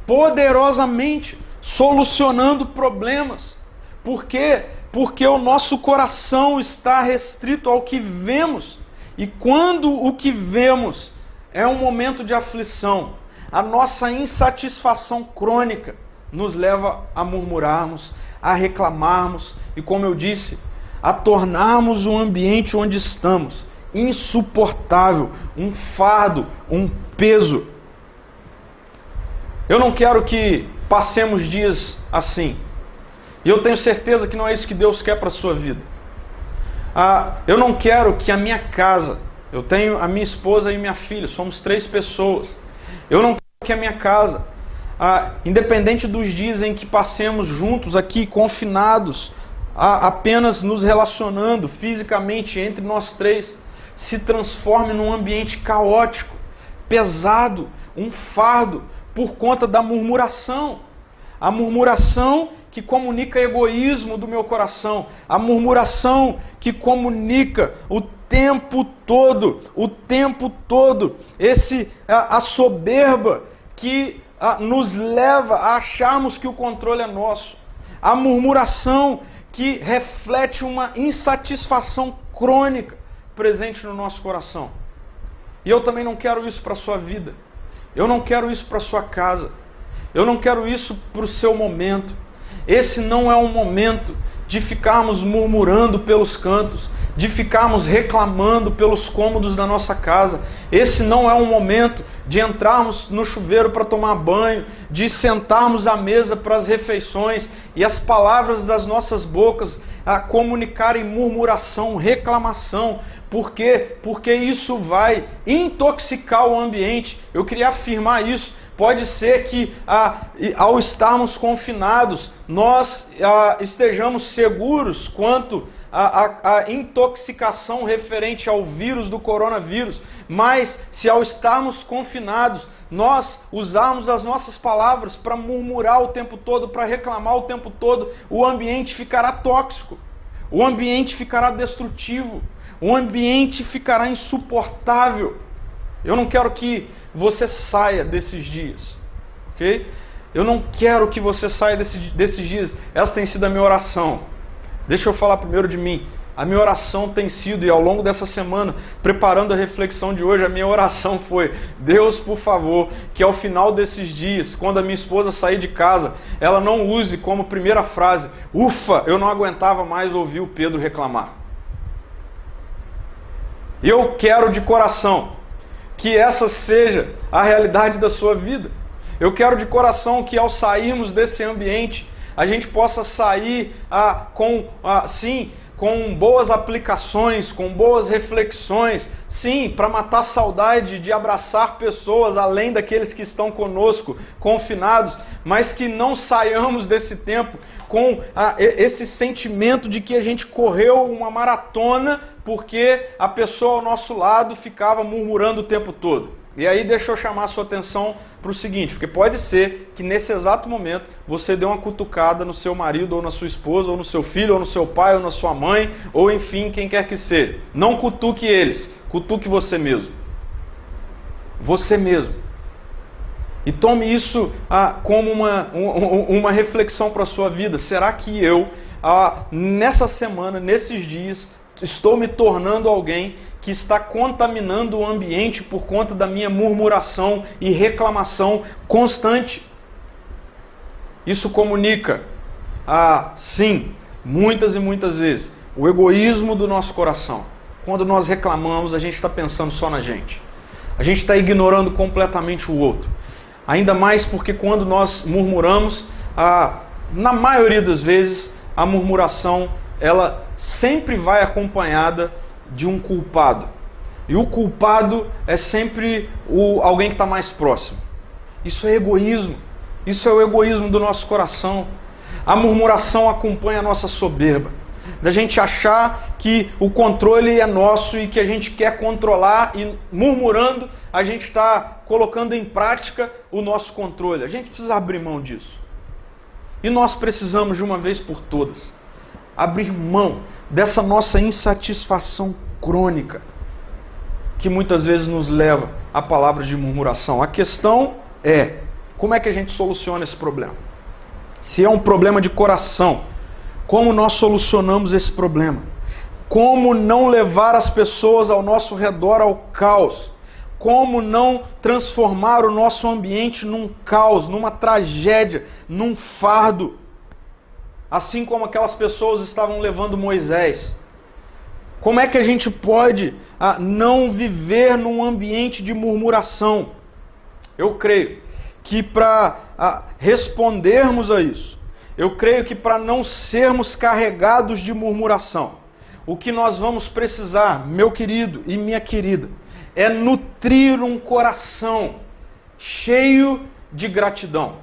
poderosamente, solucionando problemas. Por quê? Porque o nosso coração está restrito ao que vemos. E quando o que vemos é um momento de aflição, a nossa insatisfação crônica nos leva a murmurarmos, a reclamarmos e, como eu disse, a tornarmos o ambiente onde estamos insuportável, um fardo, um peso. Eu não quero que passemos dias assim. E eu tenho certeza que não é isso que Deus quer para a sua vida. Ah, eu não quero que a minha casa, eu tenho a minha esposa e minha filha, somos três pessoas. Eu não quero que a minha casa, ah, independente dos dias em que passemos juntos aqui, confinados, ah, apenas nos relacionando fisicamente entre nós três, se transforme num ambiente caótico, pesado, um fardo, por conta da murmuração. A murmuração que comunica egoísmo do meu coração, a murmuração que comunica o tempo todo, o tempo todo, esse a, a soberba que a, nos leva a acharmos que o controle é nosso, a murmuração que reflete uma insatisfação crônica presente no nosso coração. E eu também não quero isso para a sua vida. Eu não quero isso para sua casa. Eu não quero isso para o seu momento. Esse não é um momento de ficarmos murmurando pelos cantos, de ficarmos reclamando pelos cômodos da nossa casa. Esse não é um momento de entrarmos no chuveiro para tomar banho, de sentarmos à mesa para as refeições e as palavras das nossas bocas a comunicarem murmuração, reclamação, por quê? Porque isso vai intoxicar o ambiente. Eu queria afirmar isso. Pode ser que ah, ao estarmos confinados, nós ah, estejamos seguros quanto à intoxicação referente ao vírus do coronavírus. Mas se ao estarmos confinados, nós usarmos as nossas palavras para murmurar o tempo todo, para reclamar o tempo todo, o ambiente ficará tóxico, o ambiente ficará destrutivo o ambiente ficará insuportável. Eu não quero que você saia desses dias, ok? Eu não quero que você saia desse, desses dias. Essa tem sido a minha oração. Deixa eu falar primeiro de mim. A minha oração tem sido, e ao longo dessa semana, preparando a reflexão de hoje, a minha oração foi: Deus, por favor, que ao final desses dias, quando a minha esposa sair de casa, ela não use como primeira frase: Ufa, eu não aguentava mais ouvir o Pedro reclamar. Eu quero de coração que essa seja a realidade da sua vida. Eu quero de coração que ao sairmos desse ambiente, a gente possa sair ah, com, ah, sim, com boas aplicações, com boas reflexões, sim, para matar saudade de abraçar pessoas além daqueles que estão conosco, confinados, mas que não saiamos desse tempo com ah, esse sentimento de que a gente correu uma maratona porque a pessoa ao nosso lado ficava murmurando o tempo todo. E aí deixa eu chamar a sua atenção para o seguinte, porque pode ser que nesse exato momento você dê uma cutucada no seu marido ou na sua esposa, ou no seu filho, ou no seu pai, ou na sua mãe, ou enfim, quem quer que seja. Não cutuque eles, cutuque você mesmo. Você mesmo. E tome isso ah, como uma, um, uma reflexão para a sua vida. Será que eu, ah, nessa semana, nesses dias, estou me tornando alguém que está contaminando o ambiente por conta da minha murmuração e reclamação constante. Isso comunica, ah, sim, muitas e muitas vezes, o egoísmo do nosso coração. Quando nós reclamamos, a gente está pensando só na gente. a gente está ignorando completamente o outro. Ainda mais porque quando nós murmuramos, a, na maioria das vezes, a murmuração ela sempre vai acompanhada de um culpado. E o culpado é sempre o, alguém que está mais próximo. Isso é egoísmo. Isso é o egoísmo do nosso coração. A murmuração acompanha a nossa soberba. Da gente achar que o controle é nosso e que a gente quer controlar e murmurando a gente está colocando em prática o nosso controle. A gente precisa abrir mão disso. E nós precisamos, de uma vez por todas, abrir mão dessa nossa insatisfação crônica, que muitas vezes nos leva à palavra de murmuração. A questão é: como é que a gente soluciona esse problema? Se é um problema de coração, como nós solucionamos esse problema? Como não levar as pessoas ao nosso redor ao caos? como não transformar o nosso ambiente num caos, numa tragédia, num fardo, assim como aquelas pessoas estavam levando Moisés. Como é que a gente pode ah, não viver num ambiente de murmuração? Eu creio que para ah, respondermos a isso, eu creio que para não sermos carregados de murmuração, o que nós vamos precisar, meu querido e minha querida, é nutrir um coração cheio de gratidão.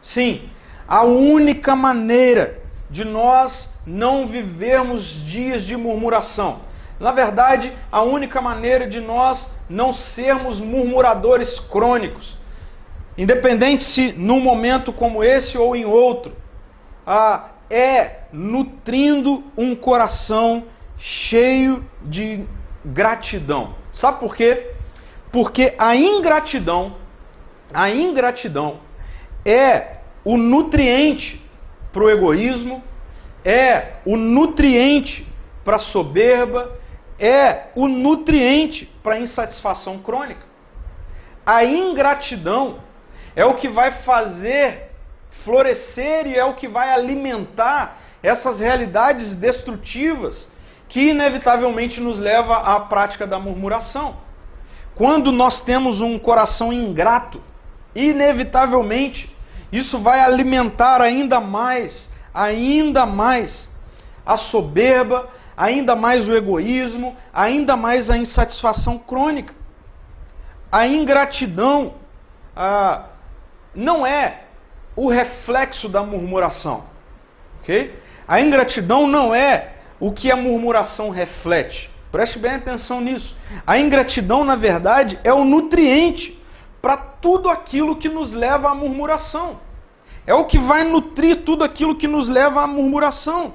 Sim, a única maneira de nós não vivermos dias de murmuração. Na verdade, a única maneira de nós não sermos murmuradores crônicos, independente se num momento como esse ou em outro, é nutrindo um coração cheio de gratidão. Sabe por quê? Porque a ingratidão, a ingratidão é o nutriente para o egoísmo, é o nutriente para a soberba, é o nutriente para a insatisfação crônica. A ingratidão é o que vai fazer florescer e é o que vai alimentar essas realidades destrutivas que inevitavelmente nos leva à prática da murmuração. Quando nós temos um coração ingrato, inevitavelmente isso vai alimentar ainda mais, ainda mais a soberba, ainda mais o egoísmo, ainda mais a insatisfação crônica. A ingratidão ah, não é o reflexo da murmuração, ok? A ingratidão não é o que a murmuração reflete. Preste bem atenção nisso. A ingratidão, na verdade, é o nutriente para tudo aquilo que nos leva à murmuração. É o que vai nutrir tudo aquilo que nos leva à murmuração.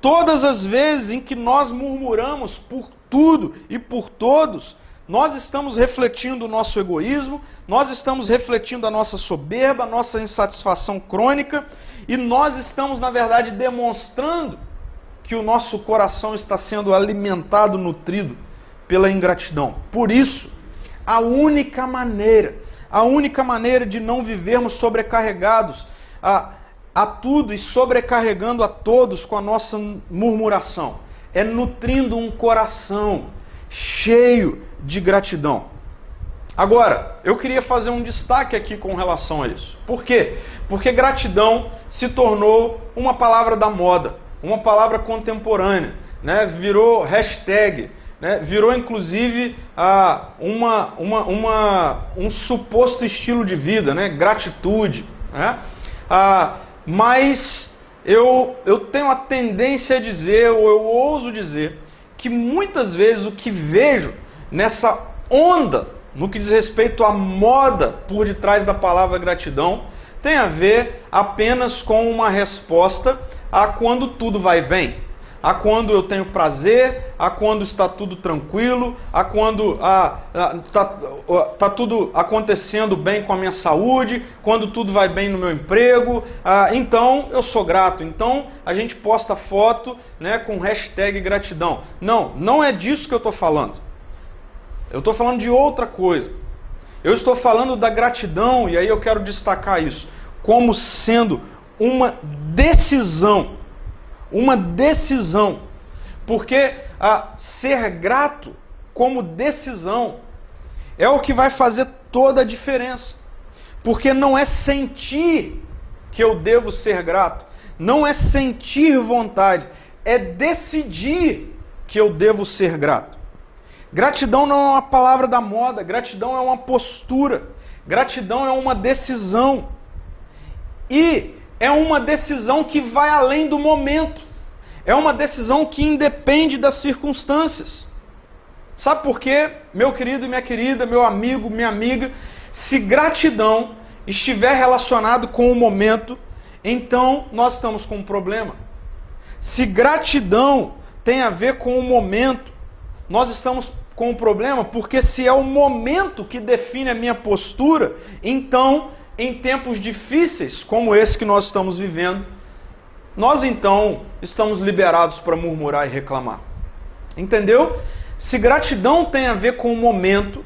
Todas as vezes em que nós murmuramos por tudo e por todos, nós estamos refletindo o nosso egoísmo, nós estamos refletindo a nossa soberba, a nossa insatisfação crônica, e nós estamos, na verdade, demonstrando que o nosso coração está sendo alimentado, nutrido pela ingratidão. Por isso, a única maneira, a única maneira de não vivermos sobrecarregados a, a tudo e sobrecarregando a todos com a nossa murmuração é nutrindo um coração cheio de gratidão. Agora, eu queria fazer um destaque aqui com relação a isso. Por quê? Porque gratidão se tornou uma palavra da moda uma palavra contemporânea, né? virou hashtag, né? virou inclusive ah, uma, uma, uma, um suposto estilo de vida, né? gratitude. Né? Ah, mas eu, eu tenho a tendência a dizer, ou eu ouso dizer, que muitas vezes o que vejo nessa onda, no que diz respeito à moda por detrás da palavra gratidão, tem a ver apenas com uma resposta a quando tudo vai bem, a quando eu tenho prazer, a quando está tudo tranquilo, a quando está tá tudo acontecendo bem com a minha saúde, quando tudo vai bem no meu emprego, então eu sou grato. Então a gente posta foto né, com hashtag gratidão. Não, não é disso que eu estou falando. Eu estou falando de outra coisa. Eu estou falando da gratidão, e aí eu quero destacar isso, como sendo uma decisão. Uma decisão. Porque a ser grato como decisão é o que vai fazer toda a diferença. Porque não é sentir que eu devo ser grato, não é sentir vontade, é decidir que eu devo ser grato. Gratidão não é uma palavra da moda, gratidão é uma postura, gratidão é uma decisão. E é uma decisão que vai além do momento, é uma decisão que independe das circunstâncias. Sabe por quê, meu querido e minha querida, meu amigo, minha amiga? Se gratidão estiver relacionado com o momento, então nós estamos com um problema. Se gratidão tem a ver com o momento, nós estamos com um problema, porque se é o momento que define a minha postura, então, em tempos difíceis como esse que nós estamos vivendo, nós então estamos liberados para murmurar e reclamar. Entendeu? Se gratidão tem a ver com o momento,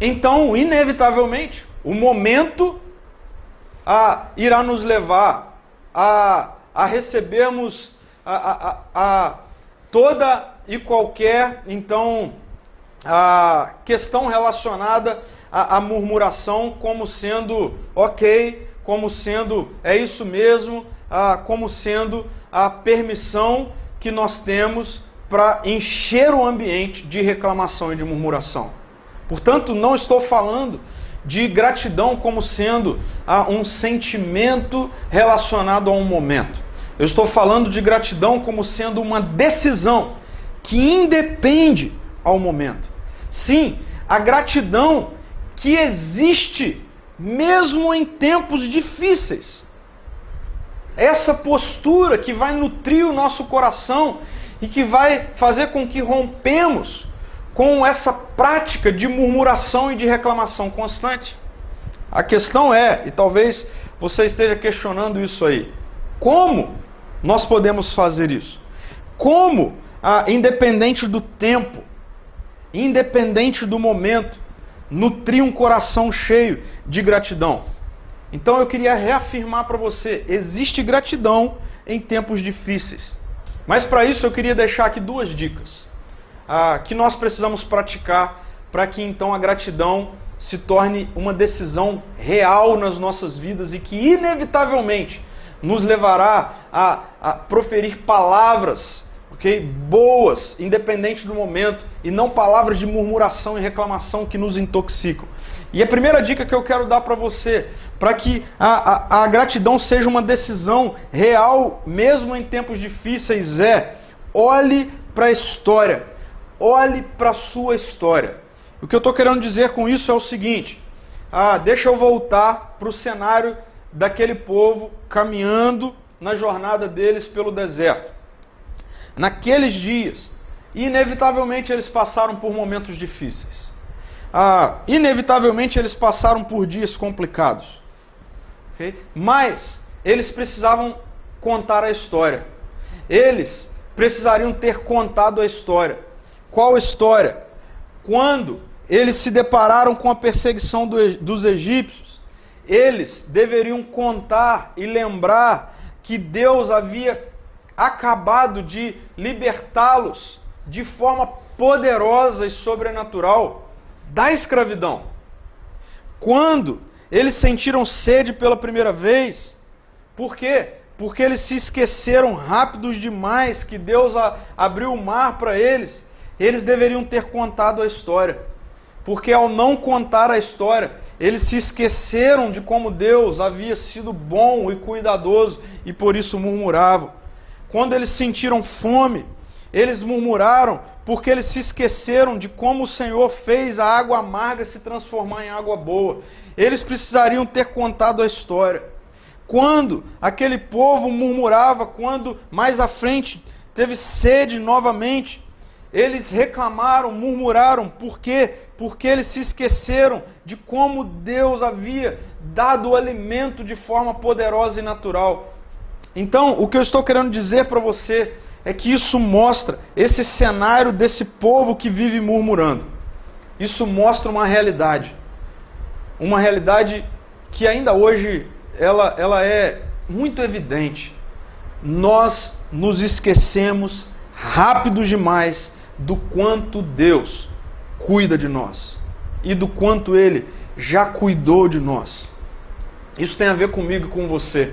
então, inevitavelmente, o momento a, irá nos levar a, a recebermos a, a, toda e qualquer, então, a questão relacionada à, à murmuração como sendo ok, como sendo é isso mesmo, a, como sendo a permissão que nós temos para encher o ambiente de reclamação e de murmuração. Portanto, não estou falando de gratidão como sendo ah, um sentimento relacionado a um momento. Eu estou falando de gratidão como sendo uma decisão que independe ao momento. Sim, a gratidão que existe mesmo em tempos difíceis. Essa postura que vai nutrir o nosso coração e que vai fazer com que rompemos com essa prática de murmuração e de reclamação constante. A questão é, e talvez você esteja questionando isso aí, como nós podemos fazer isso? Como, ah, independente do tempo, independente do momento, nutrir um coração cheio de gratidão? Então eu queria reafirmar para você: existe gratidão em tempos difíceis. Mas para isso eu queria deixar aqui duas dicas ah, que nós precisamos praticar para que então a gratidão se torne uma decisão real nas nossas vidas e que inevitavelmente nos levará a, a proferir palavras okay, boas, independente do momento, e não palavras de murmuração e reclamação que nos intoxicam. E a primeira dica que eu quero dar para você, para que a, a, a gratidão seja uma decisão real, mesmo em tempos difíceis, é olhe para a história olhe para a sua história. O que eu estou querendo dizer com isso é o seguinte: ah, deixa eu voltar para o cenário daquele povo caminhando na jornada deles pelo deserto. Naqueles dias, inevitavelmente eles passaram por momentos difíceis. Ah, inevitavelmente eles passaram por dias complicados. Okay? Mas eles precisavam contar a história. Eles precisariam ter contado a história. Qual história? Quando eles se depararam com a perseguição do, dos egípcios, eles deveriam contar e lembrar que Deus havia acabado de libertá-los de forma poderosa e sobrenatural da escravidão. Quando eles sentiram sede pela primeira vez, por quê? Porque eles se esqueceram rápidos demais que Deus abriu o mar para eles eles deveriam ter contado a história. Porque ao não contar a história, eles se esqueceram de como Deus havia sido bom e cuidadoso e por isso murmuravam. Quando eles sentiram fome, eles murmuraram porque eles se esqueceram de como o Senhor fez a água amarga se transformar em água boa. Eles precisariam ter contado a história. Quando aquele povo murmurava, quando mais à frente teve sede novamente, eles reclamaram, murmuraram, por quê? Porque eles se esqueceram de como Deus havia dado o alimento de forma poderosa e natural. Então, o que eu estou querendo dizer para você é que isso mostra esse cenário desse povo que vive murmurando. Isso mostra uma realidade. Uma realidade que ainda hoje ela, ela é muito evidente. Nós nos esquecemos rápido demais do quanto Deus cuida de nós. e do quanto Ele já cuidou de nós. Isso tem a ver comigo e com você.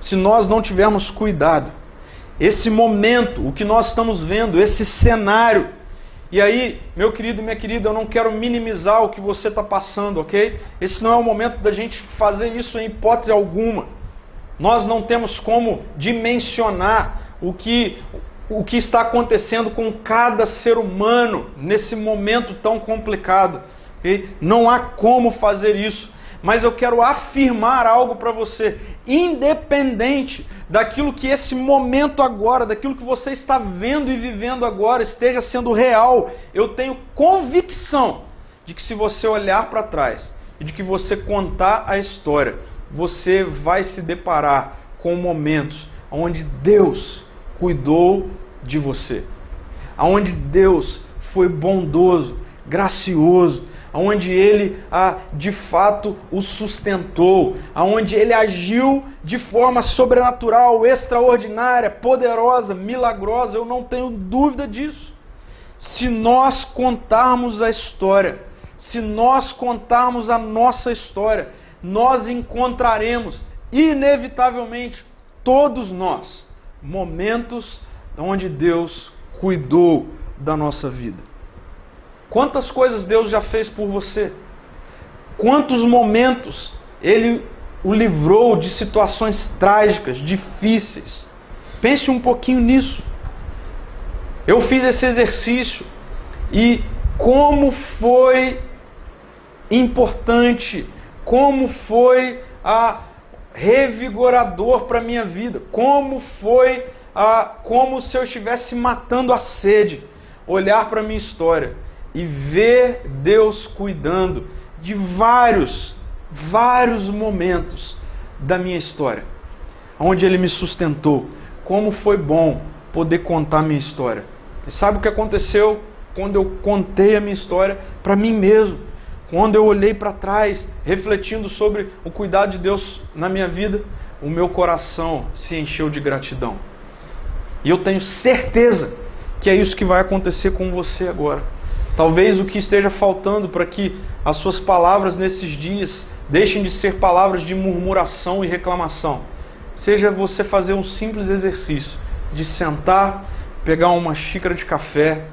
Se nós não tivermos cuidado, esse momento, o que nós estamos vendo, esse cenário, e aí, meu querido e minha querida, eu não quero minimizar o que você está passando, ok? Esse não é o momento da gente fazer isso em hipótese alguma. Nós não temos como dimensionar o que, o que está acontecendo com cada ser humano nesse momento tão complicado. Okay? Não há como fazer isso. Mas eu quero afirmar algo para você, independente daquilo que esse momento agora, daquilo que você está vendo e vivendo agora, esteja sendo real, eu tenho convicção de que se você olhar para trás e de que você contar a história, você vai se deparar com momentos onde Deus cuidou de você, onde Deus foi bondoso, gracioso, onde Ele ah, de fato o sustentou, onde Ele agiu de forma sobrenatural, extraordinária, poderosa, milagrosa, eu não tenho dúvida disso. Se nós contarmos a história, se nós contarmos a nossa história, nós encontraremos, inevitavelmente, todos nós, momentos onde Deus cuidou da nossa vida. Quantas coisas Deus já fez por você? Quantos momentos Ele o livrou de situações trágicas, difíceis? Pense um pouquinho nisso. Eu fiz esse exercício e como foi importante como foi a revigorador para minha vida, como foi a como se eu estivesse matando a sede, olhar para minha história e ver Deus cuidando de vários, vários momentos da minha história, onde Ele me sustentou. Como foi bom poder contar minha história. E sabe o que aconteceu quando eu contei a minha história para mim mesmo? Quando eu olhei para trás, refletindo sobre o cuidado de Deus na minha vida, o meu coração se encheu de gratidão. E eu tenho certeza que é isso que vai acontecer com você agora. Talvez o que esteja faltando para que as suas palavras nesses dias deixem de ser palavras de murmuração e reclamação, seja você fazer um simples exercício de sentar, pegar uma xícara de café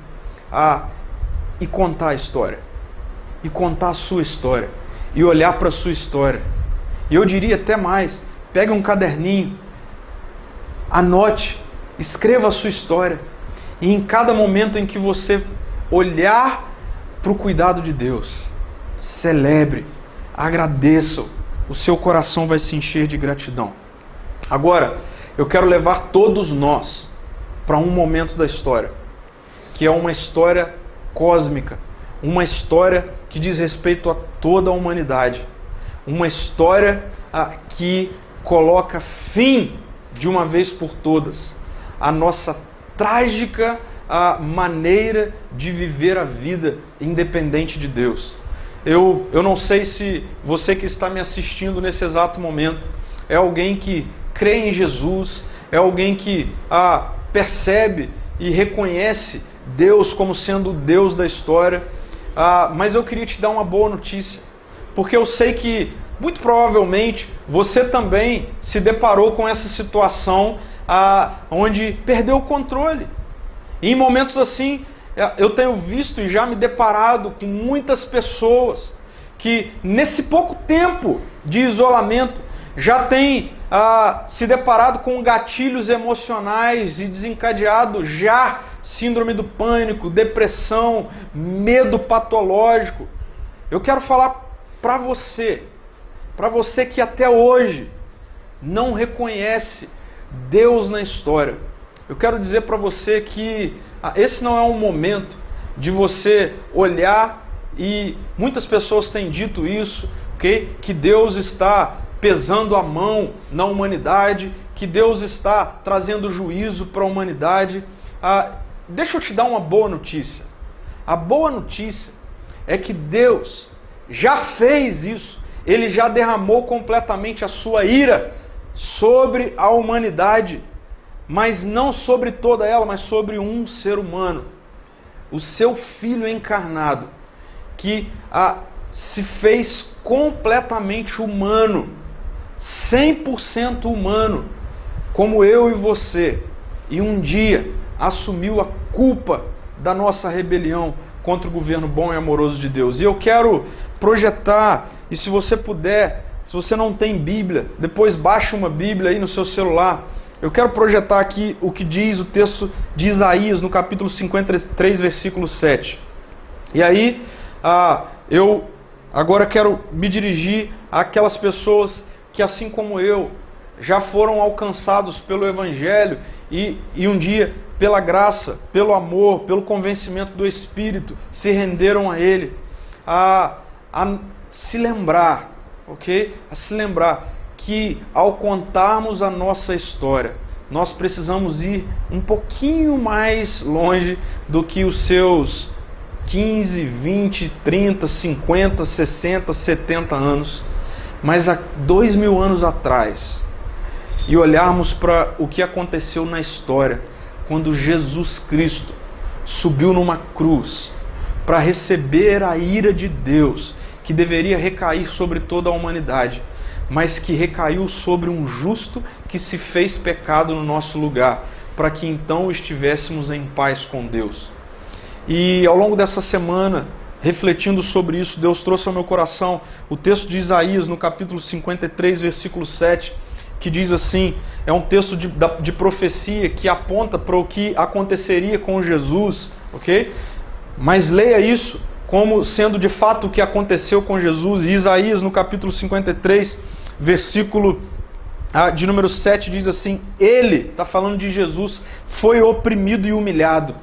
ah, e contar a história e contar a sua história e olhar para a sua história. E eu diria até mais: pegue um caderninho, anote, escreva a sua história. E em cada momento em que você olhar para o cuidado de Deus, celebre, agradeça, o seu coração vai se encher de gratidão. Agora, eu quero levar todos nós para um momento da história, que é uma história cósmica, uma história que diz respeito a toda a humanidade. Uma história que coloca fim, de uma vez por todas, a nossa trágica ah, maneira de viver a vida independente de Deus. Eu, eu não sei se você que está me assistindo nesse exato momento é alguém que crê em Jesus, é alguém que ah, percebe e reconhece Deus como sendo o Deus da história ah, mas eu queria te dar uma boa notícia, porque eu sei que muito provavelmente você também se deparou com essa situação ah, onde perdeu o controle. E em momentos assim, eh, eu tenho visto e já me deparado com muitas pessoas que nesse pouco tempo de isolamento já têm ah, se deparado com gatilhos emocionais e desencadeado já síndrome do pânico, depressão, medo patológico. Eu quero falar para você, para você que até hoje não reconhece Deus na história. Eu quero dizer para você que ah, esse não é um momento de você olhar e muitas pessoas têm dito isso, ok? Que Deus está pesando a mão na humanidade, que Deus está trazendo juízo para a humanidade. Ah, Deixa eu te dar uma boa notícia. A boa notícia é que Deus já fez isso. Ele já derramou completamente a sua ira sobre a humanidade, mas não sobre toda ela, mas sobre um ser humano, o seu filho encarnado, que ah, se fez completamente humano, 100% humano, como eu e você, e um dia assumiu a culpa da nossa rebelião contra o governo bom e amoroso de Deus. E eu quero projetar, e se você puder, se você não tem Bíblia, depois baixe uma Bíblia aí no seu celular. Eu quero projetar aqui o que diz o texto de Isaías no capítulo 53, versículo 7. E aí, ah, eu agora quero me dirigir àquelas pessoas que, assim como eu, já foram alcançados pelo Evangelho e, e um dia, pela graça, pelo amor, pelo convencimento do Espírito, se renderam a Ele, a, a se lembrar, ok? A se lembrar que ao contarmos a nossa história, nós precisamos ir um pouquinho mais longe do que os seus 15, 20, 30, 50, 60, 70 anos, mas há dois mil anos atrás, e olharmos para o que aconteceu na história, quando Jesus Cristo subiu numa cruz para receber a ira de Deus, que deveria recair sobre toda a humanidade, mas que recaiu sobre um justo que se fez pecado no nosso lugar, para que então estivéssemos em paz com Deus. E ao longo dessa semana, refletindo sobre isso, Deus trouxe ao meu coração o texto de Isaías, no capítulo 53, versículo 7, que diz assim: é um texto de, de profecia que aponta para o que aconteceria com Jesus, ok? Mas leia isso como sendo de fato o que aconteceu com Jesus. E Isaías, no capítulo 53, versículo ah, de número 7, diz assim: Ele, está falando de Jesus, foi oprimido e humilhado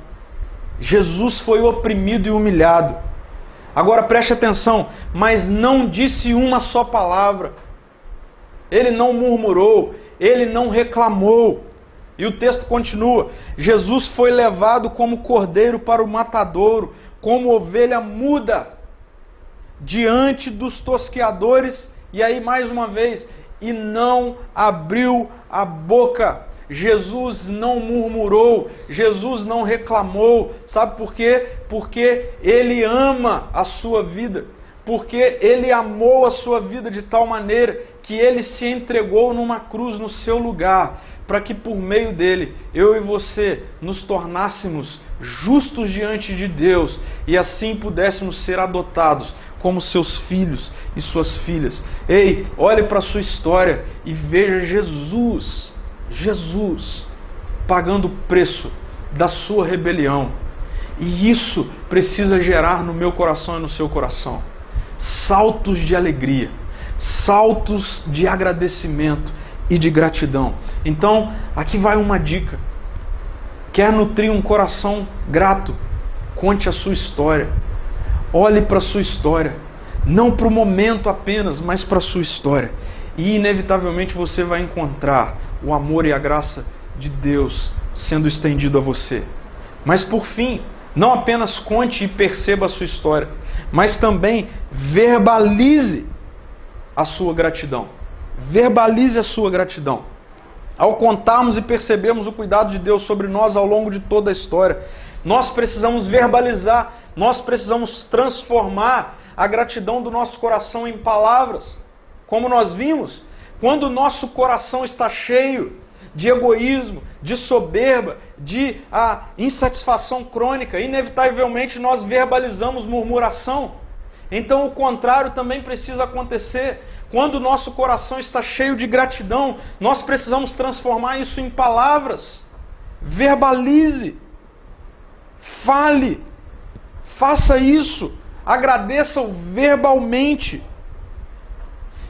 Jesus foi oprimido e humilhado. Agora preste atenção, mas não disse uma só palavra. Ele não murmurou, ele não reclamou. E o texto continua: Jesus foi levado como cordeiro para o matadouro, como ovelha muda diante dos tosqueadores. E aí, mais uma vez, e não abriu a boca. Jesus não murmurou, Jesus não reclamou. Sabe por quê? Porque ele ama a sua vida. Porque ele amou a sua vida de tal maneira que ele se entregou numa cruz no seu lugar, para que por meio dele eu e você nos tornássemos justos diante de Deus e assim pudéssemos ser adotados como seus filhos e suas filhas. Ei, olhe para a sua história e veja Jesus Jesus pagando o preço da sua rebelião. E isso precisa gerar no meu coração e no seu coração saltos de alegria, saltos de agradecimento e de gratidão. Então, aqui vai uma dica. Quer nutrir um coração grato? Conte a sua história. Olhe para a sua história. Não para o momento apenas, mas para a sua história. E inevitavelmente você vai encontrar o amor e a graça de Deus sendo estendido a você. Mas por fim, não apenas conte e perceba a sua história, mas também verbalize a sua gratidão. Verbalize a sua gratidão. Ao contarmos e percebermos o cuidado de Deus sobre nós ao longo de toda a história, nós precisamos verbalizar, nós precisamos transformar a gratidão do nosso coração em palavras. Como nós vimos, quando o nosso coração está cheio de egoísmo, de soberba, de ah, insatisfação crônica, inevitavelmente nós verbalizamos murmuração. Então o contrário também precisa acontecer. Quando o nosso coração está cheio de gratidão, nós precisamos transformar isso em palavras. Verbalize, fale, faça isso, agradeça-o verbalmente.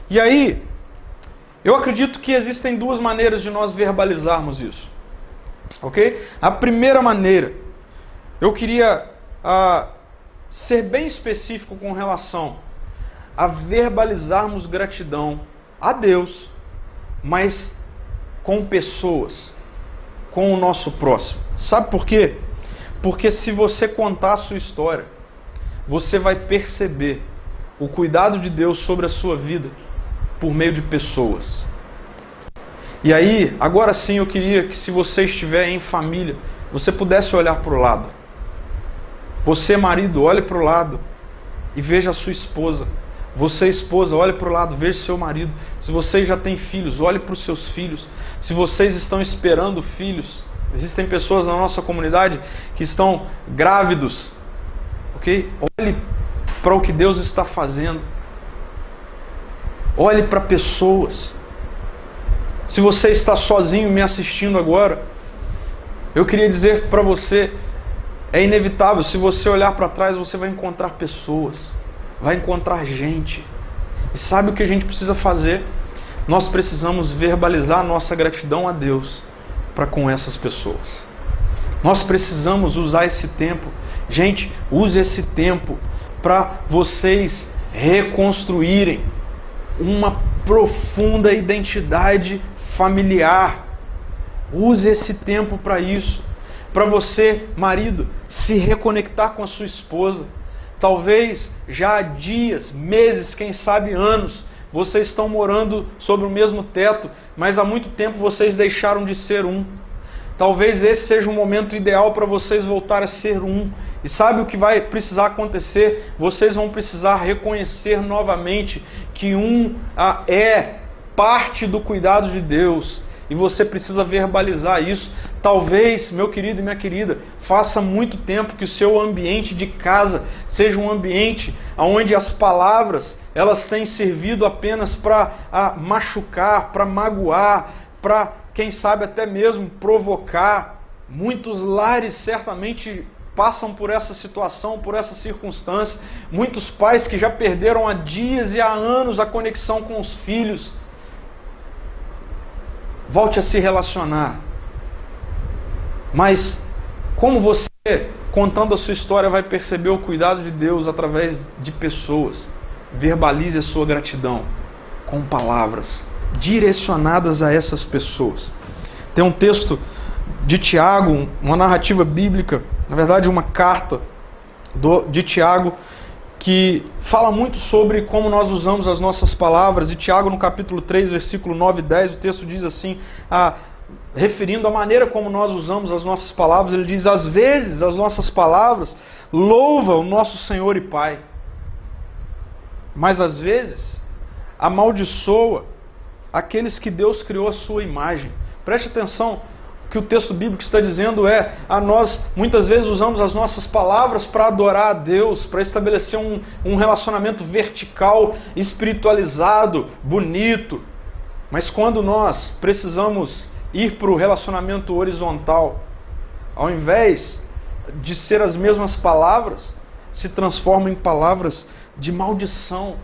E aí, eu acredito que existem duas maneiras de nós verbalizarmos isso. Ok? A primeira maneira, eu queria ah, ser bem específico com relação a verbalizarmos gratidão a Deus, mas com pessoas, com o nosso próximo. Sabe por quê? Porque se você contar a sua história, você vai perceber o cuidado de Deus sobre a sua vida por meio de pessoas. E aí, agora sim, eu queria que se você estiver em família, você pudesse olhar para o lado. Você, marido, olhe para o lado e veja a sua esposa. Você, esposa, olhe para o lado, veja seu marido. Se você já tem filhos, olhe para os seus filhos. Se vocês estão esperando filhos, existem pessoas na nossa comunidade que estão grávidos, ok? Olhe para o que Deus está fazendo. Olhe para pessoas. Se você está sozinho me assistindo agora, eu queria dizer para você: é inevitável, se você olhar para trás, você vai encontrar pessoas, vai encontrar gente. E sabe o que a gente precisa fazer? Nós precisamos verbalizar nossa gratidão a Deus para com essas pessoas. Nós precisamos usar esse tempo. Gente, use esse tempo para vocês reconstruírem uma profunda identidade familiar. Use esse tempo para isso. Para você, marido, se reconectar com a sua esposa. Talvez já há dias, meses, quem sabe anos, vocês estão morando sobre o mesmo teto, mas há muito tempo vocês deixaram de ser um. Talvez esse seja o momento ideal para vocês voltar a ser um. E sabe o que vai precisar acontecer? Vocês vão precisar reconhecer novamente que um é parte do cuidado de Deus. E você precisa verbalizar isso. Talvez, meu querido e minha querida, faça muito tempo que o seu ambiente de casa seja um ambiente onde as palavras elas têm servido apenas para machucar, para magoar, para quem sabe até mesmo provocar. Muitos lares certamente passam por essa situação, por essa circunstância. Muitos pais que já perderam há dias e há anos a conexão com os filhos. Volte a se relacionar. Mas como você, contando a sua história, vai perceber o cuidado de Deus através de pessoas? Verbalize a sua gratidão com palavras direcionadas a essas pessoas. Tem um texto de Tiago, uma narrativa bíblica, na verdade, uma carta do, de Tiago, que fala muito sobre como nós usamos as nossas palavras. E Tiago, no capítulo 3, versículo 9 e 10, o texto diz assim: a, referindo a maneira como nós usamos as nossas palavras, ele diz: às vezes as nossas palavras louvam o nosso Senhor e Pai, mas às vezes amaldiçoa aqueles que Deus criou a sua imagem. Preste atenção, que o texto bíblico está dizendo é: a nós muitas vezes usamos as nossas palavras para adorar a Deus, para estabelecer um, um relacionamento vertical, espiritualizado, bonito. Mas quando nós precisamos ir para o relacionamento horizontal, ao invés de ser as mesmas palavras, se transformam em palavras de maldição,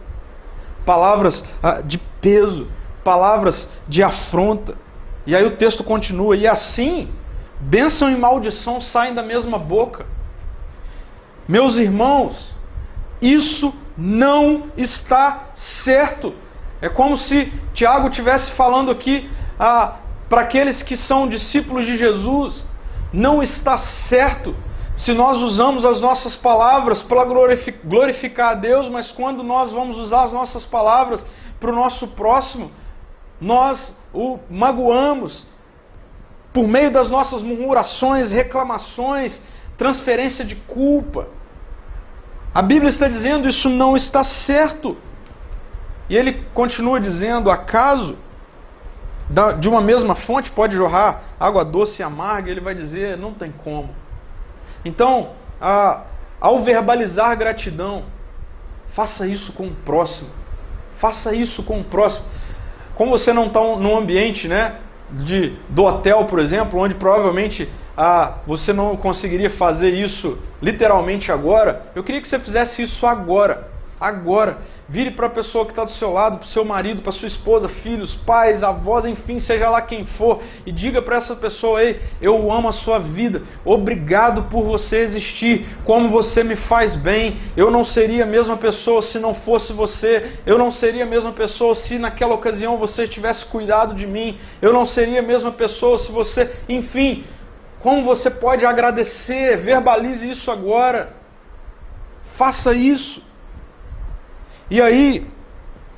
palavras ah, de peso, palavras de afronta. E aí o texto continua: e assim, bênção e maldição saem da mesma boca. Meus irmãos, isso não está certo. É como se Tiago estivesse falando aqui ah, para aqueles que são discípulos de Jesus. Não está certo se nós usamos as nossas palavras para glorificar a Deus, mas quando nós vamos usar as nossas palavras para o nosso próximo, nós o magoamos por meio das nossas murmurações, reclamações, transferência de culpa. A Bíblia está dizendo isso não está certo. E ele continua dizendo: acaso de uma mesma fonte pode jorrar água doce e amarga? Ele vai dizer: não tem como. Então, a, ao verbalizar gratidão, faça isso com o próximo. Faça isso com o próximo. Como você não está num ambiente né, de, do hotel, por exemplo, onde provavelmente ah, você não conseguiria fazer isso literalmente agora, eu queria que você fizesse isso agora. Agora. Vire para a pessoa que está do seu lado, para o seu marido, para sua esposa, filhos, pais, avós, enfim, seja lá quem for, e diga para essa pessoa: Ei, eu amo a sua vida, obrigado por você existir, como você me faz bem. Eu não seria a mesma pessoa se não fosse você, eu não seria a mesma pessoa se naquela ocasião você tivesse cuidado de mim, eu não seria a mesma pessoa se você, enfim, como você pode agradecer, verbalize isso agora, faça isso. E aí,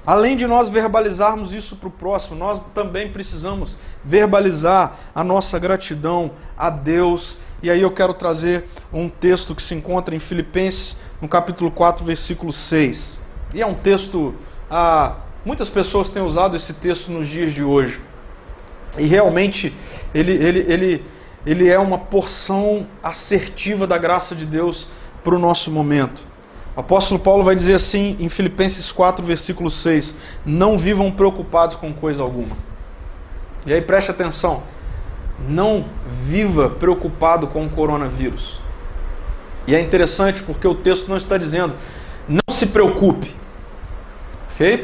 além de nós verbalizarmos isso para o próximo, nós também precisamos verbalizar a nossa gratidão a Deus. E aí eu quero trazer um texto que se encontra em Filipenses, no capítulo 4, versículo 6. E é um texto. Ah, muitas pessoas têm usado esse texto nos dias de hoje. E realmente ele, ele, ele, ele é uma porção assertiva da graça de Deus para o nosso momento. Apóstolo Paulo vai dizer assim em Filipenses 4, versículo 6: Não vivam preocupados com coisa alguma. E aí preste atenção: não viva preocupado com o coronavírus. E é interessante porque o texto não está dizendo não se preocupe.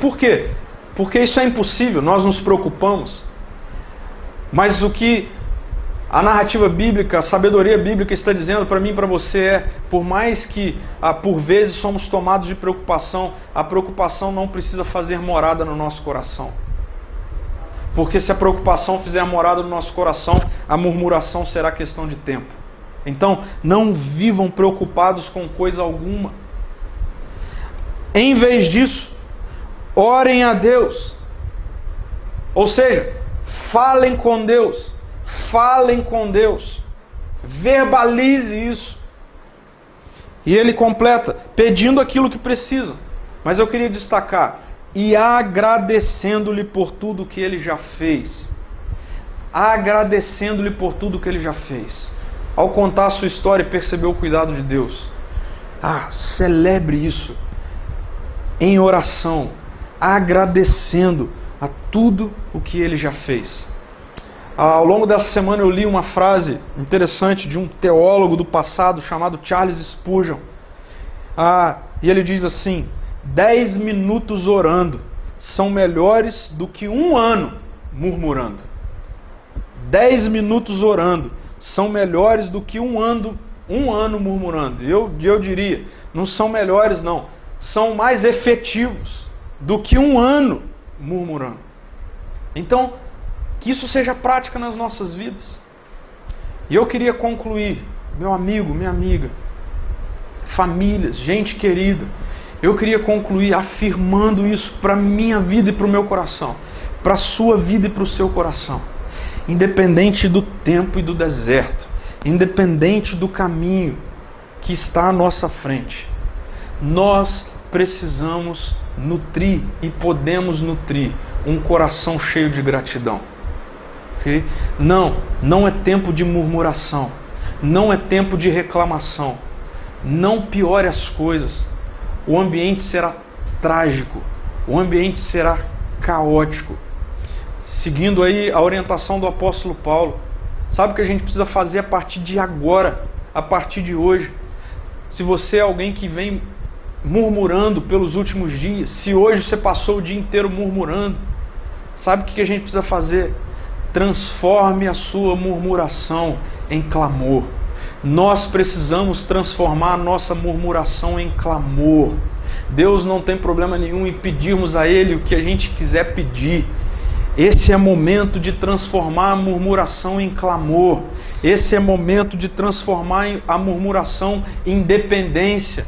Por quê? Porque isso é impossível, nós nos preocupamos. Mas o que a narrativa bíblica, a sabedoria bíblica está dizendo para mim e para você é: por mais que ah, por vezes somos tomados de preocupação, a preocupação não precisa fazer morada no nosso coração. Porque se a preocupação fizer morada no nosso coração, a murmuração será questão de tempo. Então, não vivam preocupados com coisa alguma. Em vez disso, orem a Deus. Ou seja, falem com Deus. Falem com Deus. Verbalize isso. E ele completa, pedindo aquilo que precisam. Mas eu queria destacar: e agradecendo-lhe por tudo que ele já fez. Agradecendo-lhe por tudo que ele já fez. Ao contar a sua história e perceber o cuidado de Deus. Ah, celebre isso em oração, agradecendo a tudo o que ele já fez. Ao longo dessa semana eu li uma frase interessante de um teólogo do passado chamado Charles Spurgeon. Ah, e ele diz assim: dez minutos orando são melhores do que um ano murmurando. Dez minutos orando são melhores do que um ano, um ano murmurando. Eu, eu diria, não são melhores, não. São mais efetivos do que um ano murmurando. Então, que isso seja prática nas nossas vidas. E eu queria concluir, meu amigo, minha amiga, famílias, gente querida, eu queria concluir afirmando isso para minha vida e para o meu coração, para a sua vida e para o seu coração. Independente do tempo e do deserto, independente do caminho que está à nossa frente, nós precisamos nutrir e podemos nutrir um coração cheio de gratidão. Não, não é tempo de murmuração, não é tempo de reclamação. Não piore as coisas. O ambiente será trágico, o ambiente será caótico. Seguindo aí a orientação do apóstolo Paulo, sabe o que a gente precisa fazer a partir de agora, a partir de hoje? Se você é alguém que vem murmurando pelos últimos dias, se hoje você passou o dia inteiro murmurando, sabe o que a gente precisa fazer? Transforme a sua murmuração em clamor. Nós precisamos transformar a nossa murmuração em clamor. Deus não tem problema nenhum em pedirmos a Ele o que a gente quiser pedir. Esse é momento de transformar a murmuração em clamor. Esse é momento de transformar a murmuração em dependência.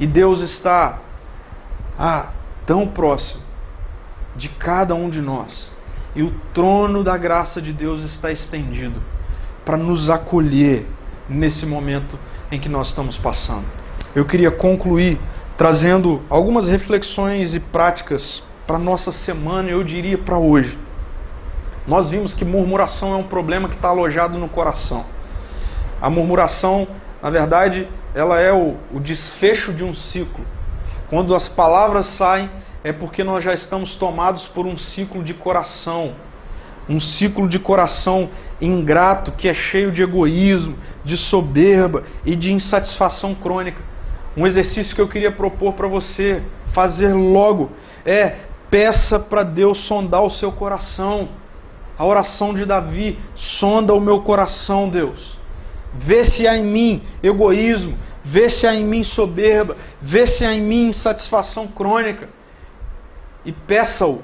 E Deus está ah, tão próximo de cada um de nós e o trono da graça de Deus está estendido para nos acolher nesse momento em que nós estamos passando. Eu queria concluir trazendo algumas reflexões e práticas para nossa semana, eu diria para hoje. Nós vimos que murmuração é um problema que está alojado no coração. A murmuração, na verdade, ela é o, o desfecho de um ciclo. Quando as palavras saem é porque nós já estamos tomados por um ciclo de coração, um ciclo de coração ingrato que é cheio de egoísmo, de soberba e de insatisfação crônica. Um exercício que eu queria propor para você fazer logo é peça para Deus sondar o seu coração. A oração de Davi sonda o meu coração, Deus. Vê se há em mim egoísmo, vê se há em mim soberba, vê se há em mim insatisfação crônica e peça-o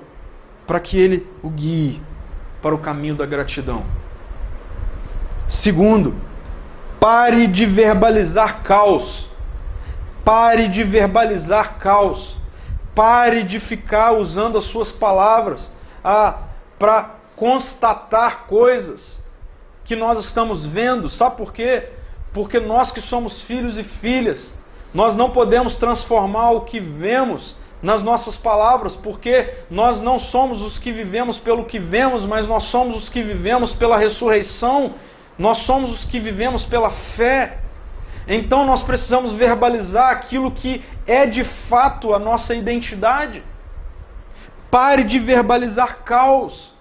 para que ele o guie para o caminho da gratidão. Segundo, pare de verbalizar caos. Pare de verbalizar caos. Pare de ficar usando as suas palavras ah, para constatar coisas que nós estamos vendo. Sabe por quê? porque nós que somos filhos e filhas, nós não podemos transformar o que vemos nas nossas palavras, porque nós não somos os que vivemos pelo que vemos, mas nós somos os que vivemos pela ressurreição, nós somos os que vivemos pela fé. Então nós precisamos verbalizar aquilo que é de fato a nossa identidade. Pare de verbalizar caos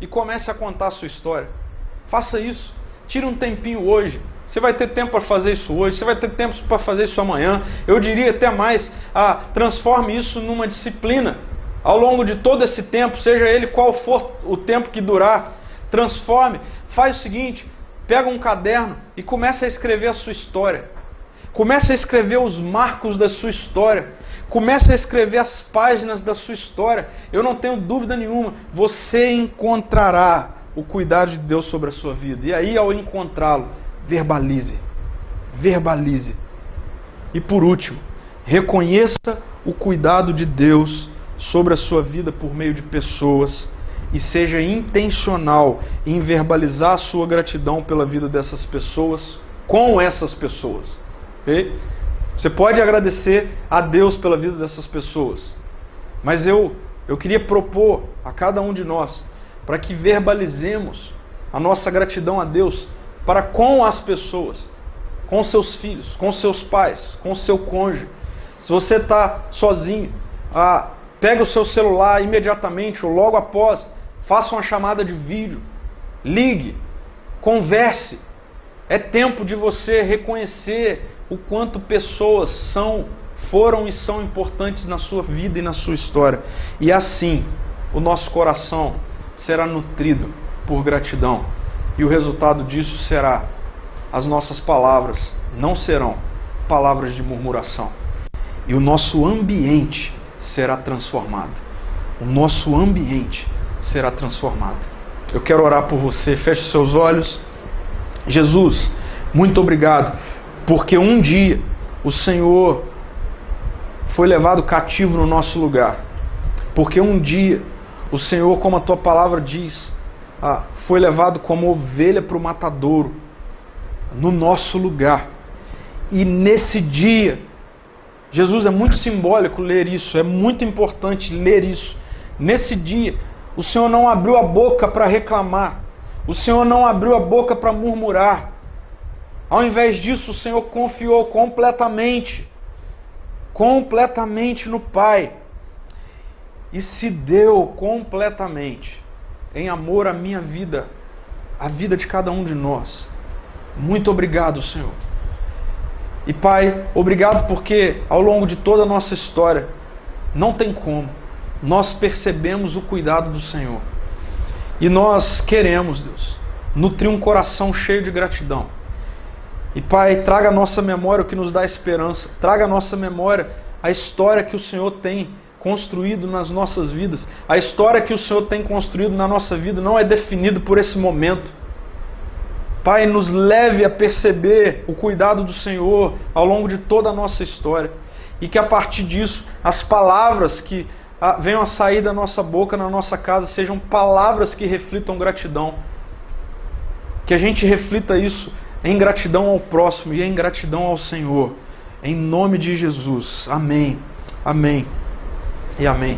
e comece a contar a sua história. Faça isso. Tire um tempinho hoje. Você vai ter tempo para fazer isso hoje, você vai ter tempo para fazer isso amanhã. Eu diria até mais, ah, transforme isso numa disciplina. Ao longo de todo esse tempo, seja ele qual for o tempo que durar, transforme. Faz o seguinte, pega um caderno e comece a escrever a sua história. Comece a escrever os marcos da sua história. Comece a escrever as páginas da sua história. Eu não tenho dúvida nenhuma, você encontrará o cuidado de Deus sobre a sua vida. E aí, ao encontrá-lo, verbalize. Verbalize. E por último, reconheça o cuidado de Deus sobre a sua vida por meio de pessoas e seja intencional em verbalizar a sua gratidão pela vida dessas pessoas com essas pessoas. Okay? Você pode agradecer a Deus pela vida dessas pessoas, mas eu, eu queria propor a cada um de nós para que verbalizemos a nossa gratidão a Deus para com as pessoas, com seus filhos, com seus pais, com seu cônjuge. Se você está sozinho, ah, pega o seu celular imediatamente ou logo após, faça uma chamada de vídeo, ligue, converse. É tempo de você reconhecer o quanto pessoas são, foram e são importantes na sua vida e na sua história. E assim, o nosso coração será nutrido por gratidão. E o resultado disso será as nossas palavras não serão palavras de murmuração. E o nosso ambiente será transformado. O nosso ambiente será transformado. Eu quero orar por você. Feche seus olhos. Jesus, muito obrigado, porque um dia o Senhor foi levado cativo no nosso lugar. Porque um dia o Senhor, como a tua palavra diz, ah, foi levado como ovelha para o matadouro, no nosso lugar. E nesse dia, Jesus é muito simbólico ler isso, é muito importante ler isso. Nesse dia, o Senhor não abriu a boca para reclamar, o Senhor não abriu a boca para murmurar. Ao invés disso, o Senhor confiou completamente, completamente no Pai e se deu completamente em amor à minha vida, à vida de cada um de nós. Muito obrigado, Senhor. E Pai, obrigado porque ao longo de toda a nossa história, não tem como, nós percebemos o cuidado do Senhor. E nós queremos, Deus, nutrir um coração cheio de gratidão. E Pai, traga à nossa memória o que nos dá esperança, traga à nossa memória a história que o Senhor tem construído nas nossas vidas. A história que o Senhor tem construído na nossa vida não é definida por esse momento. Pai, nos leve a perceber o cuidado do Senhor ao longo de toda a nossa história. E que a partir disso, as palavras que ah, venham a sair da nossa boca, na nossa casa, sejam palavras que reflitam gratidão. Que a gente reflita isso em gratidão ao próximo e em gratidão ao Senhor. Em nome de Jesus. Amém. Amém e amém.